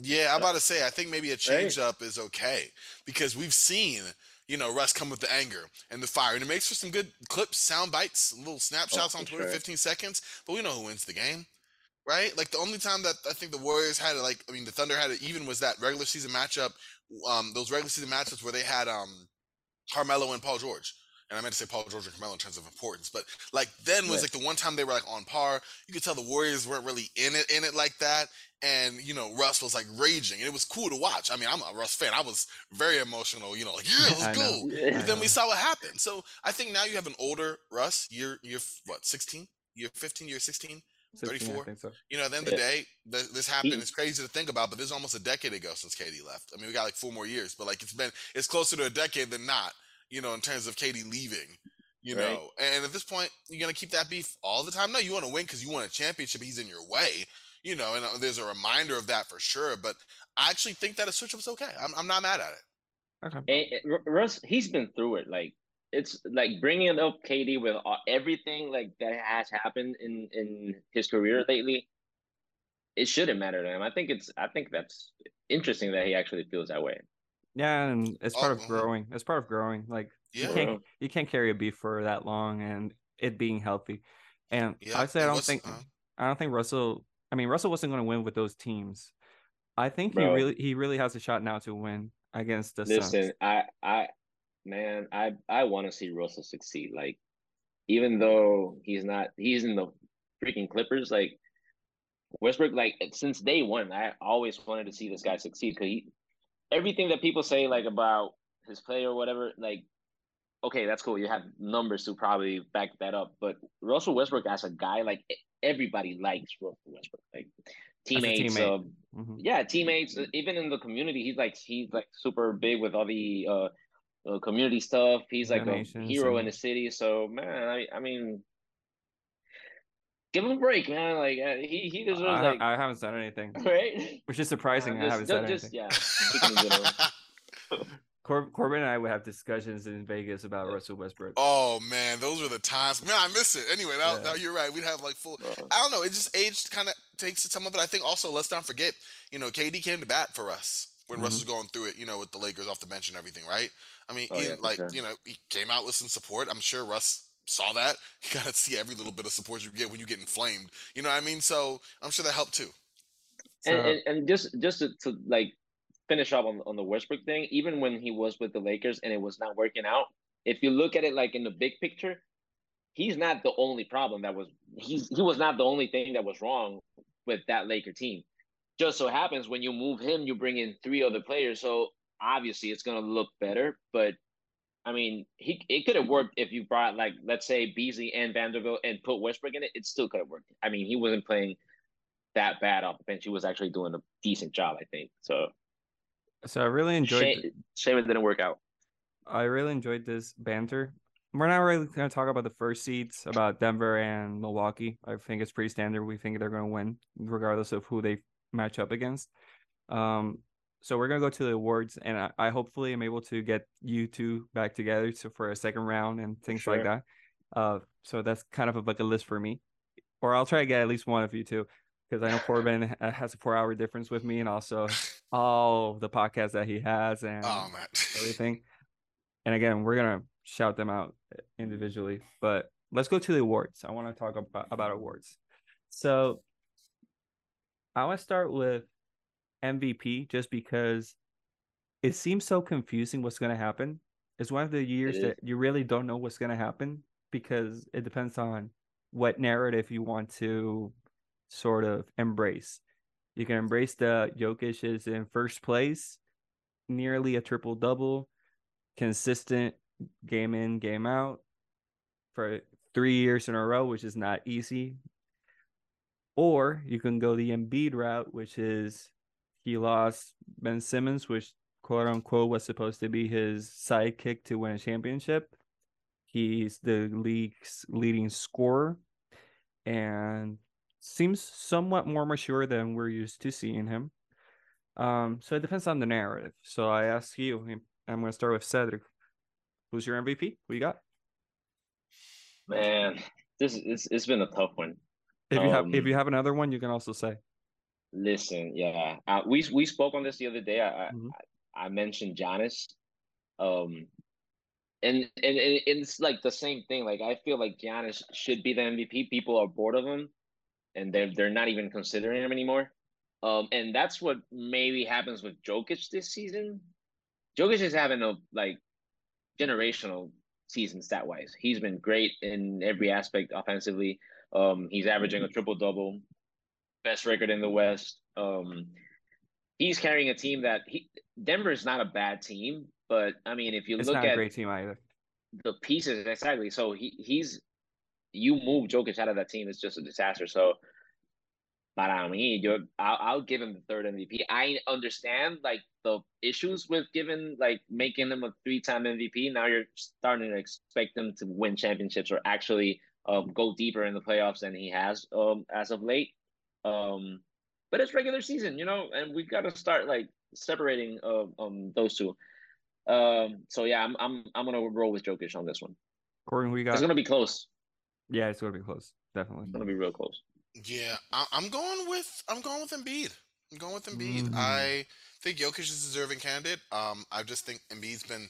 Yeah, I'm about to say, I think maybe a change up is okay because we've seen, you know, Russ come with the anger and the fire, and it makes for some good clips, sound bites, little snapshots Oh, on Twitter, sure. 15 seconds. But we know who wins the game, right? Like the only time that I think the Warriors had it, like I mean, the Thunder had it even was that regular season matchup, um, those regular season matchups where they had um, Carmelo and Paul George. And I meant to say Paul George and Carmelo in terms of importance, but like then was like the one time they were like on par. You could tell the Warriors weren't really in it in it like that and you know Russ was like raging, and it was cool to watch. I mean, I'm a Russ fan. I was very emotional. You know, like yeah, [LAUGHS] I let's know. go. But then we saw what happened. So I think now you have an older Russ. Year year what 16, You're 15, You're 16. 16, 34? so. You know, at the end of the Yeah. day, th- this happened. It's crazy to think about, but this is almost a decade ago since KD left. I mean, we got like four more years, but like it's been it's closer to a decade than not. You know, in terms of KD leaving. You Right. know, and at this point, you're gonna keep that beef all the time. No, you want to win because you want a championship. He's in your way. You know, and uh, there's a reminder of that for sure. But I actually think that a switch up's okay. I'm, I'm not mad at it. Okay. And, and Russ, he's been through it. Like it's like bringing up KD with all, everything like that has happened in in his career lately. It shouldn't matter to him. I think it's. I think that's interesting that he actually feels that way. Yeah, and it's part of Oh, growing. It's part of growing. Like you can't you can't carry a beef for that long and it being healthy. And Yeah, I say I don't was- think uh, I don't think Russell. I mean, Russell wasn't going to win with those teams. I think he really he really has a shot now to win against the Listen, Suns. I, I, man, I, I want to see Russell succeed. Like, even though he's not, he's in the freaking Clippers. Like, Westbrook, like since day one, I always wanted to see this guy succeed because he, everything that people say like about his play or whatever, like, okay, that's cool. You have numbers to probably back that up, but Russell Westbrook as a guy, like everybody likes Russell Westbrook, like teammates, teammate. uh, Mhm. yeah, teammates. Even in the community, he's like he's like super big with all the uh, uh community stuff. He's like a Donations hero in the city. So man, I I mean, give him a break, man. Like uh, he he deserves I, like I haven't said anything, [LAUGHS] right. which is surprising. Uh, I haven't just, said just, anything. yeah. speaking in general. Cor- Corban and I would have discussions in Vegas about Russell Westbrook. oh man, those were the times. Man, I miss it. Anyway, now, Yeah. now you're right. We'd have like full. Bro. I don't know. It just age kind of takes some of it. I think also let's not forget, you know, KD came to bat for us when Russ Mhm. was going through it. You know, with the Lakers off the bench and everything, right? I mean, Oh, he, yeah, like sure. you know, he came out with some support. I'm sure Russ saw that. [LAUGHS] You gotta see every little bit of support you get when you get inflamed. You know what I mean? So I'm sure that helped too. So, and, and and just just to, to like finish up on on the Westbrook thing, even when he was with the Lakers and it was not working out, if you look at it like in the big picture, he's not the only problem that was he's he was not the only thing that was wrong with that Laker team. Just so happens when you move him, you bring in three other players, so obviously it's gonna look better. But I mean, he it could have worked if you brought like let's say Beasley and Vanderbilt and put Westbrook in it. It still could have worked. I mean, he wasn't playing that bad off the bench. He was actually doing a decent job, I think. So so I really enjoyed. shame, shame it didn't work out. I really enjoyed this banter. We're not really going to talk about the first seeds, about Denver and Milwaukee. I think it's pretty standard. We think they're going to win, regardless of who they match up against. Um, so we're going to go to the awards, and I, I hopefully am able to get you two back together so for a second round and things like that. Uh, so that's kind of a bucket list for me, or I'll try to get at least one of you two, because I know Corban has a four-hour difference with me, and also [LAUGHS] all the podcasts that he has and Oh [LAUGHS] everything. And again, we're gonna shout them out individually, but let's go to the awards. I want to talk about, about awards. So I want to start with MVP just because it seems so confusing what's gonna happen. It's one of the years that you really don't know what's gonna happen because it depends on what narrative you want to sort of embrace. You can embrace the Jokic is in first place, nearly a triple double, consistent game in, game out, for three years in a row, which is not easy. Or you can go the Embiid route, which is he lost Ben Simmons, which quote unquote was supposed to be his sidekick to win a championship. He's the league's leading scorer and seems somewhat more mature than we're used to seeing him. Um, so it depends on the narrative. So I ask you, I'm going to start with Sedrick. Who's your MVP? Who you got? Man, this is it's been a tough one. If you um, have if you um, have another one, you can also say. Listen, yeah, uh, we we spoke on this the other day. I mm-hmm. I, I, mentioned Giannis, um, and, and and it's like the same thing. Like I feel like Giannis should be the MVP. People are bored of him, and they're they're not even considering him anymore. Um, and that's what maybe happens with Jokic this season. Jokic is having a like generational season stat wise. He's been great in every aspect offensively. Um, he's averaging a triple double, best record in the West. Um, he's carrying a team that he Denver is not a bad team, but I mean, if you it's look not at a great team either, the pieces exactly. So he he's you move Jokic out of that team, it's just a disaster. So para mí, yo, I'll, I'll give him the third MVP. I understand like the issues with giving like making him a three-time MVP. Now you're starting to expect him to win championships or actually um, go deeper in the playoffs than he has um, as of late. Um, but it's regular season, you know, and we've got to start like separating uh, um those two. Um, so yeah, I'm I'm I'm gonna roll with Jokic on this one. Gordon, we got. It's gonna be close. Yeah, it's gonna be close. Definitely. It's gonna be real close. Yeah, I, am going with I'm going with Embiid. I'm going with Embiid. Mm-hmm. I think Jokic is a deserving candidate. Um, I just think Embiid's been.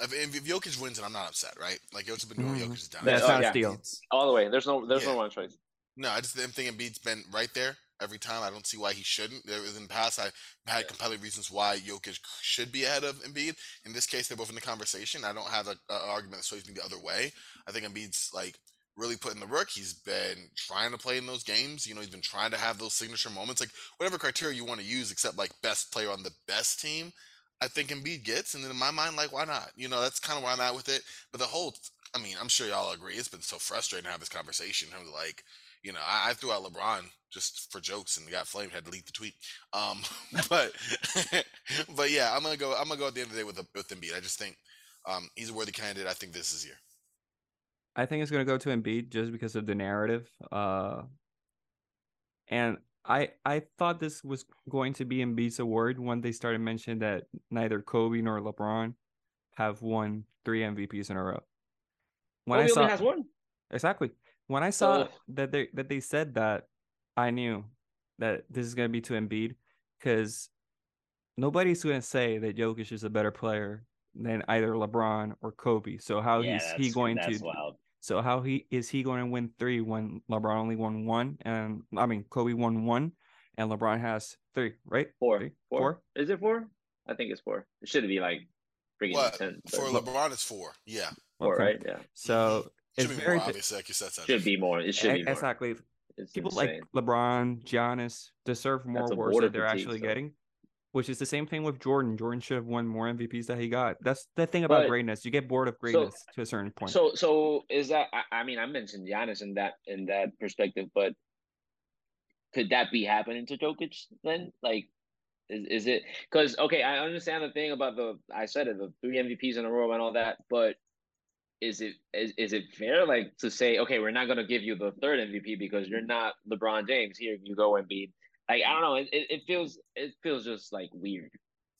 If, if Jokic wins, and I'm not upset, right? Like Jokic's been doing mm-hmm. Jokic's down. That's not a steal. All the way. There's no. There's yeah. no one choice. No, I just think Embiid's been right there every time. I don't see why he shouldn't. There was in the past I had yeah. compelling reasons why Jokic should be ahead of Embiid. In this case, they're both in the conversation. I don't have an argument that sways me the other way. I think Embiid's like really put in the work. He's been trying to play in those games. You know, he's been trying to have those signature moments, like whatever criteria you want to use, except like best player on the best team. I think Embiid gets, and in my mind, like why not? You know, that's kind of where I'm at with it. But the whole, I mean, I'm sure y'all agree. It's been so frustrating to have this conversation. Of like, you know, I, I, threw out LeBron just for jokes and got flamed. Had to delete the tweet. Um, [LAUGHS] but [LAUGHS] but yeah, I'm gonna go. I'm gonna go at the end of the day with with Embiid. I just think um, he's a worthy candidate. I think this is here. I think it's gonna go to Embiid just because of the narrative. Uh, and I I thought this was going to be Embiid's award when they started mentioning that neither Kobe nor LeBron have won three MVPs in a row. When Kobe I saw, has one. Exactly. When I saw that they that they said that, I knew that this is gonna be to Embiid because nobody's gonna say that Jokic is a better player than either LeBron or Kobe. So how yeah, is he going to? Wild. So how he is he going to win three when LeBron only won one and I mean Kobe won one and LeBron has three, right? Four. Three? Four. four. Is it four? I think it's four. It should be like freaking what? ten. For LeBron, it's four. Yeah. Four, okay. right? Yeah. So should it's very more obvious, like you said. Should be more. It should be more. exactly. It's People insane. like LeBron, Giannis deserve more awards that they're actually so. getting which is the same thing with Jordan. Jordan should have won more MVPs that he got. That's the thing about but, greatness. You get bored of greatness so, to a certain point. So, so is that? I, I, mean, I mentioned Giannis in that in that perspective, but could that be happening to Jokic then? Like, is is it? Because okay, I understand the thing about the. I said it, the three MVPs in a row and all that, but is it is, is it fair like to say okay we're not going to give you the third mvp because you're not lebron james here you go and beat like I don't know, it, it feels it feels just like weird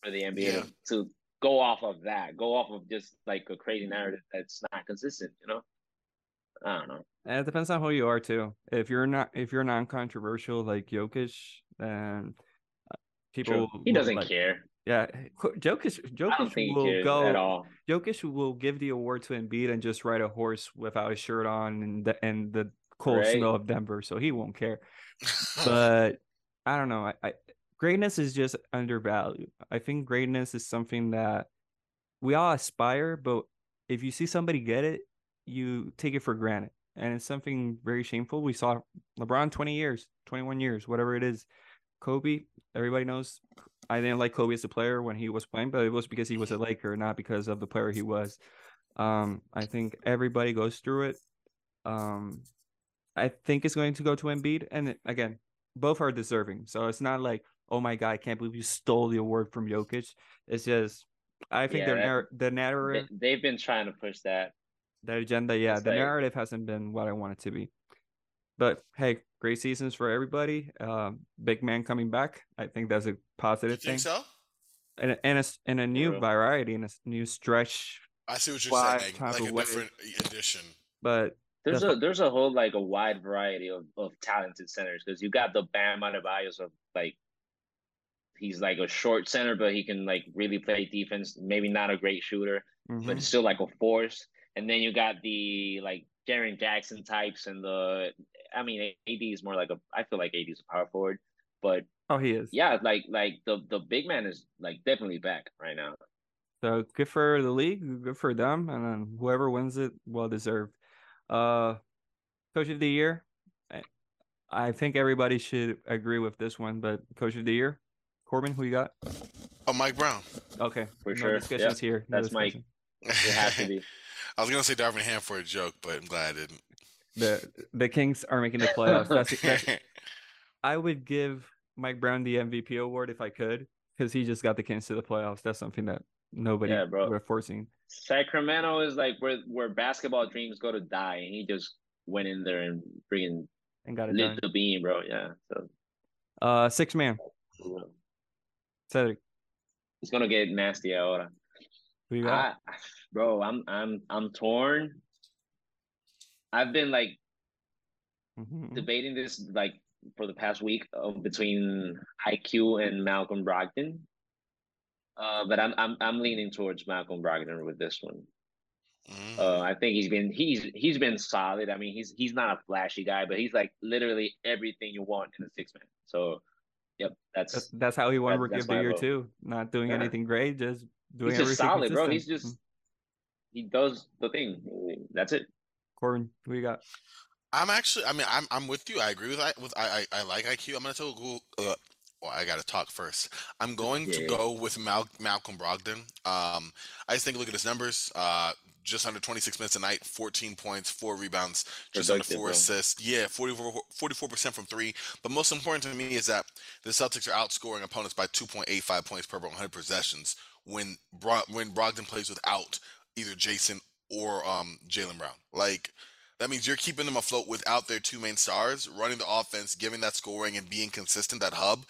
for the NBA yeah. to go off of that, go off of just like a crazy narrative that's not consistent, you know. I don't know. And it depends on who you are too. If you're not if you're non-controversial like Jokic, then uh, people True. he doesn't like, care. Yeah, eh, Jokic Jokic will go at all. Jokic will give the award to Embiid and just ride a horse without a shirt on and the and the cold right. snow of Denver, so he won't care. [LAUGHS] but I don't know. I, I greatness is just undervalued. I think greatness is something that we all aspire, but if you see somebody get it, you take it for granted. And it's something very shameful. We saw LeBron 20 years, 21 years, whatever it is. Kobe, everybody knows I didn't like Kobe as a player when he was playing, but it was because he was a Laker, not because of the player he was. Um, I think everybody goes through it. Um, I think it's going to go to Embiid, and again, both are deserving. So it's not like, oh my god, I can't believe you stole the award from Jokic. It's just, I think Yeah, the that- narr- the narrative, They, they've been trying to push that. the agenda, yeah, It's the like- narrative hasn't been what I want it to be. But hey, great seasons for everybody. Um, big man coming back. I think that's a You positive think thing, so? and and a, s- and a new real. variety and a new stretch. I see what you're saying. type Like of a way. different edition. But There's The a there's a whole like a wide variety of, of talented centers because you got the Bam Adebayos of like he's like a short center but he can like really play defense. Maybe not a great shooter, mhm. but still like a force. And then you got the like Jaren Jackson types and the I mean AD is more like a I feel like AD is a power forward, but oh, he is. yeah, like like the the big man is like definitely back right now. So good for the league, good for them, and then whoever wins it, well deserved. Uh, coach of the year, I- I think everybody should agree with this one. But coach of the year, Corban, who you got? Oh, Mike Brown. Okay, For no sure. discussions here. no That's Mike. discussion. It has to be. [LAUGHS] I was gonna say Darvin Ham for a joke, but I'm glad I didn't. The the Kings are making the playoffs. That's, that's [LAUGHS] I would give Mike Brown the MVP award if I could, because he just got the Kings to the playoffs. That's something that nobody Yeah, bro. would have foreseen. Sacramento is like where where basketball dreams go to die, and he just went in there and freaking And got it lit done. the beam, bro. Yeah, so Uh, six man, Sedrick. it's gonna get nasty ahora. Who you got? I, [SIGHS] bro, I'm I'm I'm torn. I've been like Mhm. debating this like for the past week of between IQ and Malcolm Brogdon. Uh, but I'm I'm I'm leaning towards Malcolm Brogdon with this one. Mm. Uh, I think he's been he's he's been solid. I mean, he's he's not a flashy guy, but he's like literally everything you want in a six man. So, yep, That's, that's that's how he won that- Rookie of the Year vote. too. Not doing Yeah. anything great, just doing he's just everything solid, bro. He's consistent. just he does the thing. That's it. Corban, who you got? I'm actually. I mean, I'm. I'm with you. I agree with. I with. I. I, I like IQ. I'm gonna tell you. Uh, well, I gotta talk first. I'm going to go with Mal- Malcolm Brogdon. Um, I just think look at his numbers. Uh, just under 26 minutes a night, 14 points, four rebounds, just under four assists. Yeah, 44 percent from three. But most important to me is that the Celtics are outscoring opponents by 2.85 points per 100 possessions when Bro- when Brogdon plays without either Jayson or um Jalen Brown. Like that means you're keeping them afloat without their two main stars, running the offense, giving that scoring, and being consistent. That hub,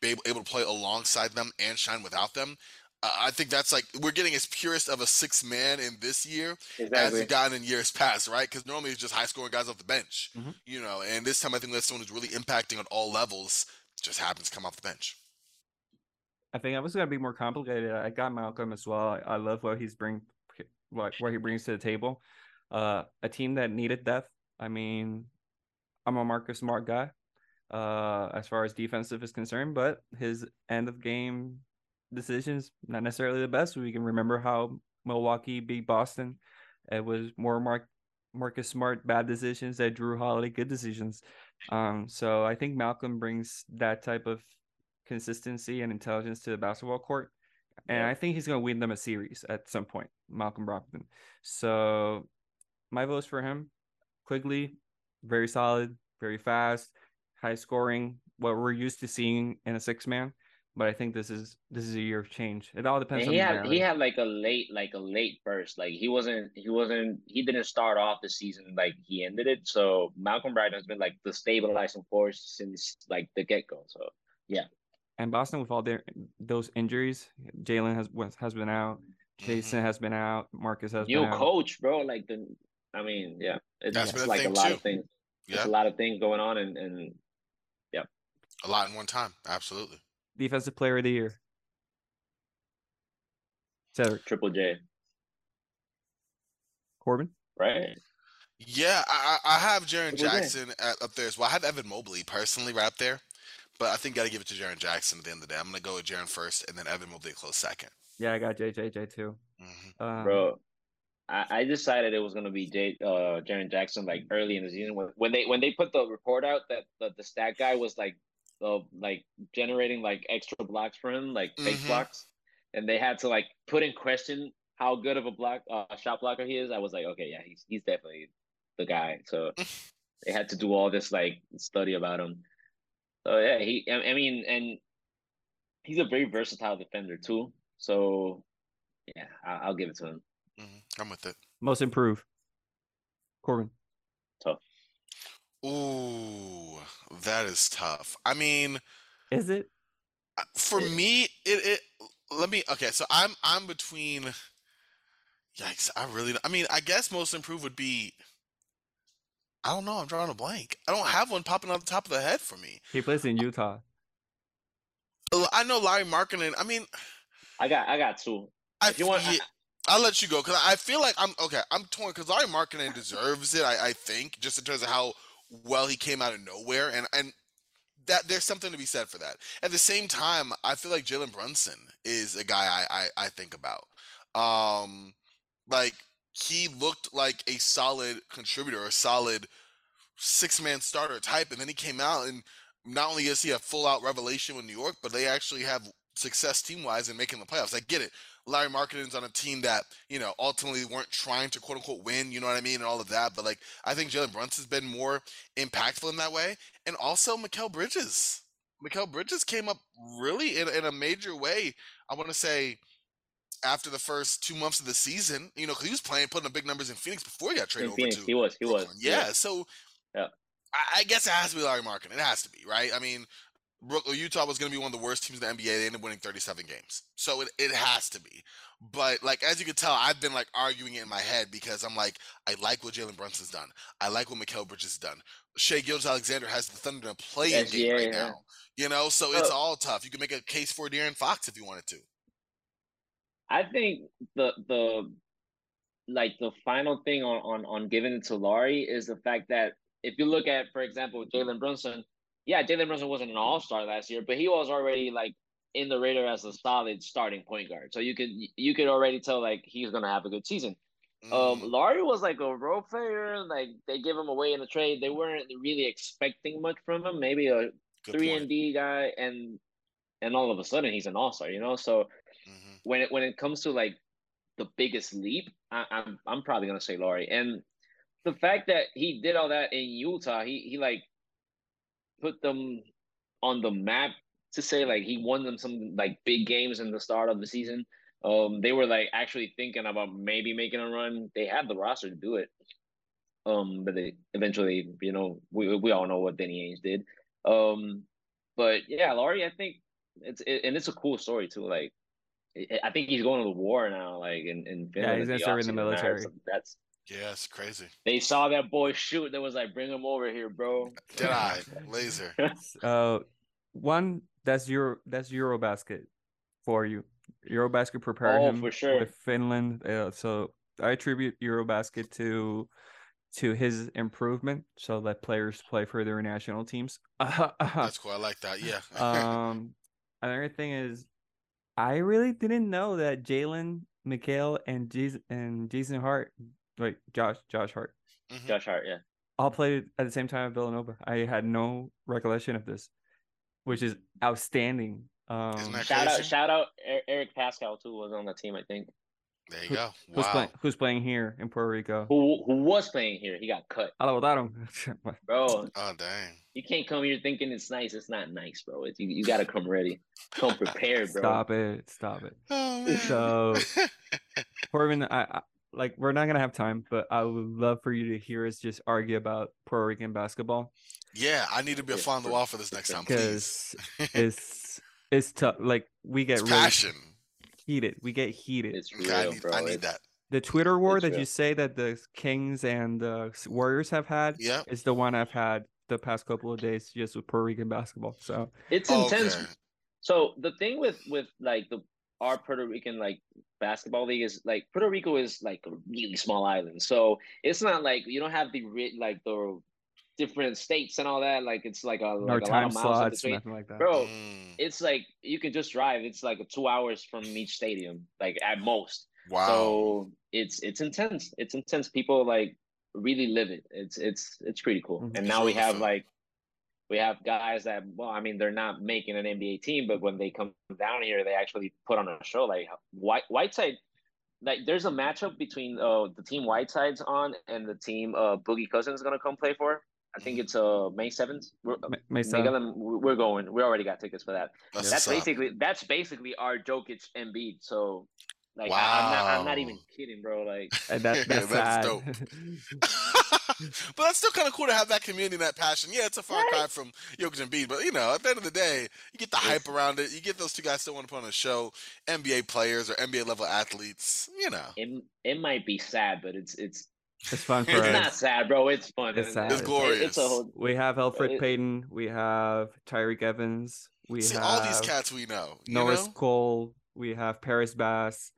be able, able to play alongside them and shine without them. I think that's like we're getting as purest of a six man in this year as we've gotten in years past, right? Because normally it's just high scoring guys off the bench, Mhm. you know. And this time I think that's someone who's really impacting on all levels. Just happens to come off the bench. I think I was gonna be more complicated. I got Malcolm as well. I, I love what he's bring, what what he brings to the table. Uh, a team that needed depth. I mean, I'm a Marcus Smart guy, uh, as far as defensive is concerned, but his end of game decisions not necessarily the best. We can remember how Milwaukee beat Boston. It was more Mark Marcus Smart bad decisions that Jrue Holiday good decisions. Um, so I think Malcolm brings that type of consistency and intelligence to the basketball court. And. I think he's going to win them a series at some point, Malcolm Brogdon. So my vote's for him. Quickley, very solid, very fast, high scoring, what we're used to seeing in a six man. But I think this is this is a year of change. It all depends And on he the had narrative. he had like a late like a late burst. Like he wasn't he wasn't he didn't start off the season like he ended it. So Malcolm Brogdon has been like the stabilizing force since like the get go. So yeah. and Boston with all their those injuries, Jalen has has been out, mm-hmm. Jayson has been out, Marcus has new been out. coach, bro. Like the I mean, yeah, it's, That's it's been like a thing, lot too. of things. There's Yeah, a lot of things going on, and and yeah, a lot in one time. Absolutely. Defensive player of the year. Sedrick Triple J, Corban. right? Yeah, I, I I have Jaren Who was that? Jackson at, up there as well. I have Evan Mobley personally right up there, but I think got to give it to Jaren Jackson at the end of the day. I'm gonna go with Jaren first, and then Evan Mobley a close second. Yeah, I got JJJ too. hmm Um, Bro, I, I decided it was gonna be J uh Jaren Jackson like early in the season when, when they when they put the report out that the, the stat guy was like uh, like generating like extra blocks for him, like fake Mhm. blocks, and they had to like put in question how good of a block uh shot blocker he is. I was like, okay, yeah, he's he's definitely the guy. So [LAUGHS] they had to do all this like study about him. So yeah, he. I, I mean, and he's a very versatile defender too. So yeah, I, will give it to him. Mm-hmm. I'm with it. Most improved. Corban. Tough. Ooh, that is tough. I mean, is it? Uh, for me, it it. Let me. Okay, so I'm I'm between. Yikes! I really. I mean, I guess most improved would be. I don't know. I'm drawing a blank. I don't have one popping on the top of the head for me. He plays in Utah. I know Lauri Markkanen. I mean, I got I got two. I, if you want, yeah, I'll let you go because I feel like I'm okay. I'm torn because Lauri Markkanen deserves it. I, I think just in terms of how well he came out of nowhere, and and that there's something to be said for that. At the same time, I feel like Jalen Brunson is a guy I, I I think about. Um, like he looked like a solid contributor, a solid six man starter type, and then he came out and not only is he a full out revelation with New York, but they actually have success team wise in making the playoffs. I get it. Lauri Markkanen's on a team that, you know, ultimately weren't trying to quote unquote win, you know what I mean, and all of that. But like I think Jalen Brunson's been more impactful in that way. And also Mikal Bridges. Mikal Bridges came up really in, in a major way. I want to say after the first two months of the season, you know, because he was playing, putting up big numbers in Phoenix before he got traded over Phoenix, to he was, he Brooklyn. was, yeah. yeah. So yeah. I, I guess it has to be Lauri Markkanen. It has to be, right? I mean, Brooklyn, Utah was going to be one of the worst teams in the NBA. They ended up winning 37 games. So it, it has to be. But like as you can tell, I've been like arguing it in my head because I'm like, I like what Jalen Brunson's done. I like what Mikal Bridges has done. Shai Gilgeous-Alexander has the Thunder in play yes, game yeah, right yeah. now. You know, so it's all tough. You can make a case for De'Aaron Fox if you wanted to. I think the the like the final thing on on on giving it to Lauri is the fact that if you look at, for example, Jalen Brunson, yeah, Jalen Brunson wasn't an All Star last year, but he was already like in the radar as a solid starting point guard. So you could you could already tell like he's gonna have a good season. Um, mm. Um, was like a role player. Like they give him away in the trade. They weren't really expecting much from him. Maybe a three and D guy, and and all of a sudden he's an all star. You know, so mm-hmm. when it when it comes to like the biggest leap, I, I'm I'm probably gonna say Lauri. And the fact that he did all that in Utah, he he like put them on the map to say like he won them some like big games in the start of the season. Um, they were like actually thinking about maybe making a run. They had the roster to do it. Um, but they eventually, you know, we we all know what Danny Ainge did. Um, but yeah, Lauri, I think it's it, and it's a cool story too. Like, I think he's going to the war now. Like in in Finland, yeah, he's gonna serve in the military. That's yeah, it's crazy. They saw that boy shoot. They was like, "Bring him over here, bro." [LAUGHS] Dead eye, laser. [LAUGHS] Uh, one that's your that's Eurobasket for you. Eurobasket prepared oh, him for sure. with Finland. Uh, so I attribute Eurobasket to to his improvement, so that players play for their national teams. [LAUGHS] That's cool. I like that. Yeah. um, another thing is, I really didn't know that Jalen, Mikal, and Jason and Jason Hart Wait, Josh, Josh Hart. Mm-hmm. Josh Hart, yeah. All played at the same time at Villanova. I had no recollection of this, which is outstanding. Um, shout out, shout out, Eric Paschall too was on the team, I think. There you go. Wow. Who's playing? Who's playing here in Puerto Rico? Who who was playing here? He got cut. I votaron. [LAUGHS] bro. Oh dang. You can't come here thinking it's nice. It's not nice, bro. It's, you you got to come ready. Come [LAUGHS] prepared, bro. Stop it. Stop it. Oh, so, [LAUGHS] Corbin, I, like we're not gonna have time, but I would love for you to hear us just argue about Puerto Rican basketball. Yeah, I need to be a fly on the wall for this next time, please. [LAUGHS] it's it's tough. Like we get it's really passion heated. We get heated. It's real, I need, bro. I need that. The Twitter war that real. you say that the Kings and the Warriors have had yeah. is the one I've had the past couple of days just with Puerto Rican basketball. So it's intense. Okay. So the thing with with like the our Puerto Rican like basketball league is like Puerto Rico is like a really small island, so it's not like you don't have the like the different states and all that. Like it's like a, like a lot of miles in between. Nothing like that. Bro, mm. it's like you can just drive. It's like two hours from each stadium, like at most. Wow. So it's it's intense. It's intense. People like really live it. It's it's it's pretty cool. Mm-hmm. And now we have like we have guys that well i mean they're not making an nba team but when they come down here they actually put on a show like white whiteside like there's a matchup between uh the team Whiteside's on and the team uh Boogie Cousins is gonna come play for. I think it's uh May seventh. We're Ma- May Miguel 7th. and we're going. We already got tickets for that. That's, That's basically that's basically our Jokic Embiid. So like I, I'm not I'm not even kidding, bro. Like [LAUGHS] And that, [LAUGHS] that's sad. That's dope. [LAUGHS] but that's still kind of cool to have that community and that passion. Yeah, it's a far cry from Jokic and Embiid, but you know, at the end of the day, you get the hype around it. You get those two guys still want to put on a show, NBA players or NBA level athletes. You know, it it might be sad, but it's it's it's fun for It's it's us. not sad, bro. It's fun. It's sad. It's glorious. It's a glorious. whole We have Alfred It- Payton. We have Tyreke Evans. We see have all these cats we know. You Norris know? Cole. We have Paris Bass.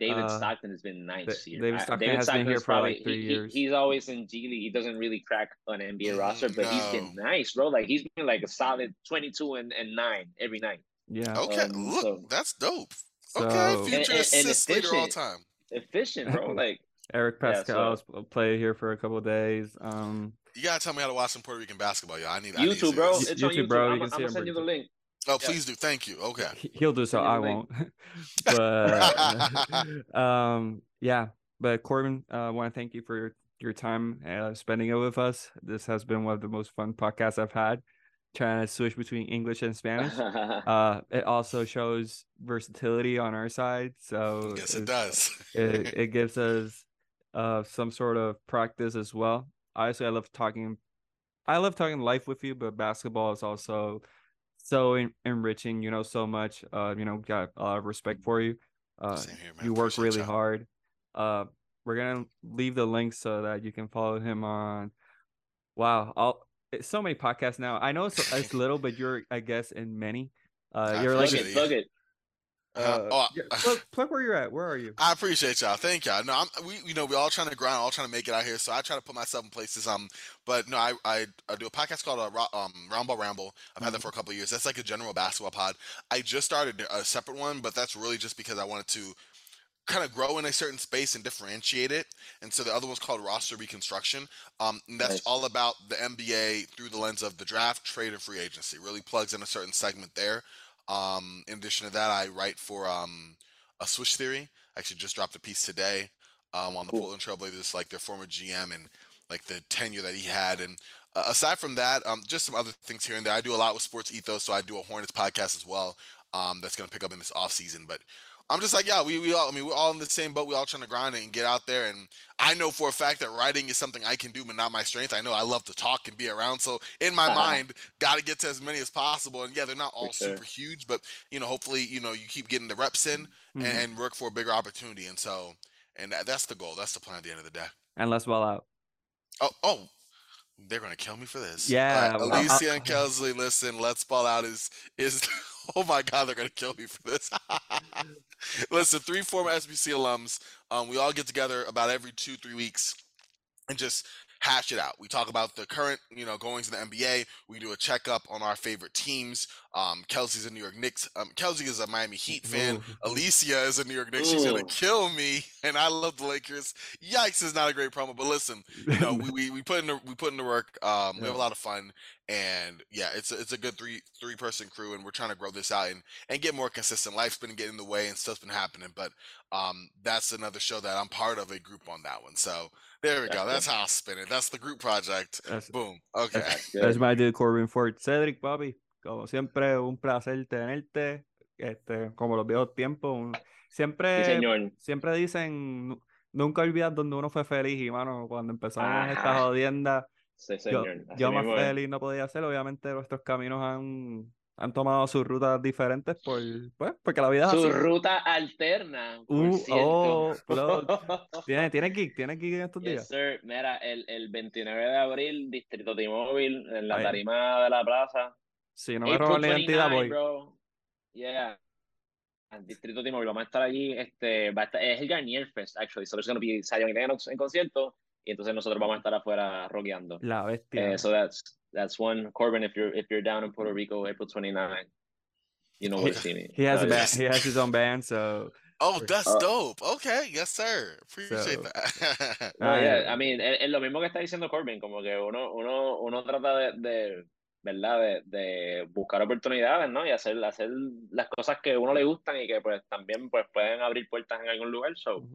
David Uh, Stockton has been nice here. David I- Stockton has been here Stockton's for, like, three he- he- years. he's always in G League. He doesn't really crack an NBA roster, but he's been nice, bro. Like he's been like a solid twenty two and, and nine every night. Yeah. Okay, Um, look, so- that's dope. So okay, And- future and- and assist leader all time. Efficient, bro. [LAUGHS] Like Eric Yeah, Paschall so- has played here for a couple of days. Um, You gotta tell me how to watch some Puerto Rican basketball, yo. I need I need to YouTube, bro. this. It's on YouTube, YouTube, bro, you I'm, can I'm see gonna send you the link. Oh, yeah. please do. Thank you. Okay. he- he'll do so. Send I the won't. [LAUGHS] but [LAUGHS] um, yeah. But Corban, uh, I want to thank you for your, your time uh, spending it with us. This has been one of the most fun podcasts I've had. Trying to switch between English and Spanish. [LAUGHS] Uh, it also shows versatility on our side. So yes, it does. it, it gives us uh some sort of practice as well. Honestly, I love talking. I love talking life with you, but basketball is also so en- enriching. You know so much. Uh, you know, got a lot of respect for you. Uh, Same here, man. you work Appreciate really y'all. hard. Uh, we're gonna leave the link so that you can follow him on. Wow, all it's so many podcasts now. I know it's it's little, but you're I guess in many. Uh, I you're like it, plug it. Uh-huh. uh, Oh, yeah, plug, [SIGHS] plug where you're at. Where are you? I appreciate y'all. Thank y'all. No, I'm we you know we all trying to grind, all trying to make it out here. So I try to put myself in places. Um, but no, I I, I do a podcast called uh, Ro- um Roundball Ramble. I've had that for a couple of years. That's like a general basketball pod. I just started a separate one, but that's really just because I wanted to kind of grow in a certain space and differentiate it. And so the other one's called Roster Reconstruction. Um, and that's Nice. all about the NBA through the lens of the draft, trade, and free agency. Really plugs in a certain segment there. Um, in addition to that, I write for um, a Swish Theory. I actually just dropped a piece today um, on the Cool. Portland Trailblazers, like their former GM and like the tenure that he had. And uh, aside from that, um, just some other things here and there. I do a lot with Sports Ethos, so I do a Hornets podcast as well. Um, that's gonna pick up in this off season, but. I'm just like, yeah, we, we all, I mean, we're all in the same boat. We all trying to grind it and get out there. And I know for a fact that writing is something I can do, but not my strength. I know I love to talk and be around. So in my Uh-huh. mind, got to get to as many as possible. And yeah, they're not all sure. super huge, but you know, hopefully, you know, you keep getting the reps in Mhm. and, and work for a bigger opportunity. And so, and that, that's the goal. That's the plan at the end of the day. and let's ball out. Oh, oh, they're gonna kill me for this. Yeah, well, right, I- Alicia and Kelsey, listen. Let's ball out is is. [LAUGHS] [LAUGHS] Oh my God, they're gonna kill me for this. [LAUGHS] listen, three former SBC alums. Um, we all get together about every two three weeks and just hash it out. We talk about the current, you know, goings in the NBA. We do a checkup on our favorite teams. Um, Kelsey's a New York Knicks. Um, Kelsey is a Miami Heat fan. Ooh. Alicia is a New York Knicks. She's gonna kill me, [LAUGHS] and I love the Lakers. Yikes is not a great promo, but listen, you know, we, we, we put in the we put in the work. Um, we have a lot of fun, and yeah, it's a, it's a good three three person crew, and we're trying to grow this out and and get more consistent. Life's been getting in the way, and stuff's been happening, but um, that's another show that I'm part of a group on that one. So there we go. That's how I spin it. That's the group project. That's, Boom. Okay. that's, [LAUGHS] that's my dude Corban Ford. Sedrick, papi, como siempre, un placer tenerte. Este, como los viejos tiempos. un- Sí, Siempre, señor. siempre dicen, "Nu- nunca olvidas donde uno fue feliz. Y mano, cuando empezamos esta Ajá. jodienda, Sí, yo, señor. Así yo más feliz no podía ser. Obviamente, nuestros caminos han, han tomado sus rutas diferentes por, pues, porque la vida es Su así. ruta alterna, Uh, oh, [LAUGHS] Tiene, tiene geek, tiene geek en estos Yes, días. sir. Mira, el, el 29 de abril, Distrito T-Mobile, en la Ahí. tarima de la plaza. Si no me April roban la identidad, 29, voy. bro. Yeah. El Distrito T-Mobile, vamos a estar allí. Este, va a estar, es el Garnier Fest, actually. So there's going to be Zion y Lennox en concierto. Y entonces nosotros vamos a estar afuera rockeando. La bestia. Eh, so that's that's one. Corbin, if you're if you're down in Puerto Rico, April 29, you know where to see me. He has a Uh, band. He has his own band, so Oh, that's Uh, dope. Okay, yes, sir. Appreciate So- that. No, Ah, yeah, yeah. I mean, es, es lo mismo que está diciendo Corbin, como que uno, uno, uno trata de, de ¿verdad? De, de, buscar oportunidades, ¿no? Y hacer, hacer las cosas que a uno le gustan y que pues también pues pueden abrir puertas en algún lugar. So,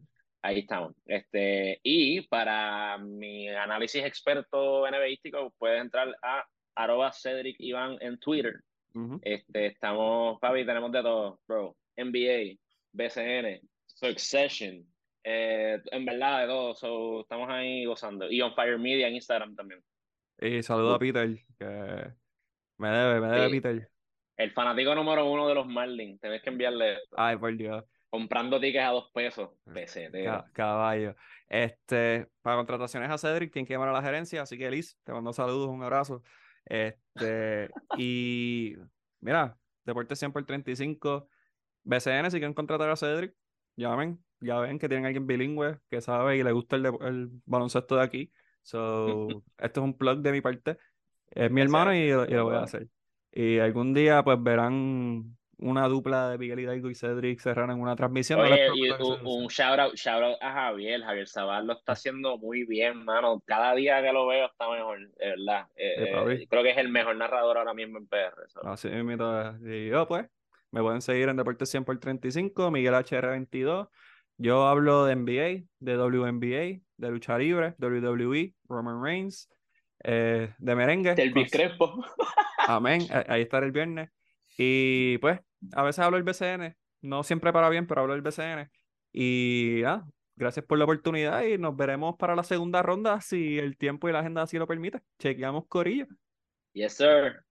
ahí estamos. Este, y para mi análisis experto NBAístico, puedes entrar a arroba Cedric Iván en Twitter. este, estamos, Fabi, tenemos de todo, bro. NBA, BCN, Succession, eh, en verdad de todo. So, estamos ahí gozando. Y On Fire Media en Instagram también. Y saludo a Peter, que me debe, me debe Peter. El fanático número uno de los Marlins. Tenés que enviarle esto. Ay, por Dios. Comprando tickets a dos pesos. caballo. Este, para contrataciones a Cedric, tiene que llamar a la gerencia. Así que, Liz, te mando saludos, un abrazo. Este, y mira, Deporte 100 por 35. BCN, si quieren contratar a Cedric, llamen. Ya ven que tienen alguien bilingüe que sabe y le gusta el, el baloncesto de aquí. So, [LAUGHS] esto es un plug de mi parte. Es mi hermano y, lo voy a hacer. Y algún día, pues verán una dupla de Miguel Hidalgo y Cedric Serrano en una transmisión. Oye, y un, shout, out, shout out a Javier. Javier Zabal lo está haciendo muy bien, mano. Cada día que lo veo está mejor, de verdad. Eh, eh, creo que es el mejor narrador ahora mismo en PR. Así Y yo, pues, me pueden seguir en Deportes 100 por 35, Miguel HR22. Yo hablo de NBA, de WNBA, de lucha libre, WWE, Roman Reigns, eh, de merengue. Del Crespo. Amén, [LAUGHS] ahí estaré el viernes. Y pues, a veces hablo del BCN, no siempre para bien, pero hablo del BCN. Y ah, gracias por la oportunidad y nos veremos para la segunda ronda si el tiempo y la agenda así lo permite. Chequeamos Corillo. Yes, sir.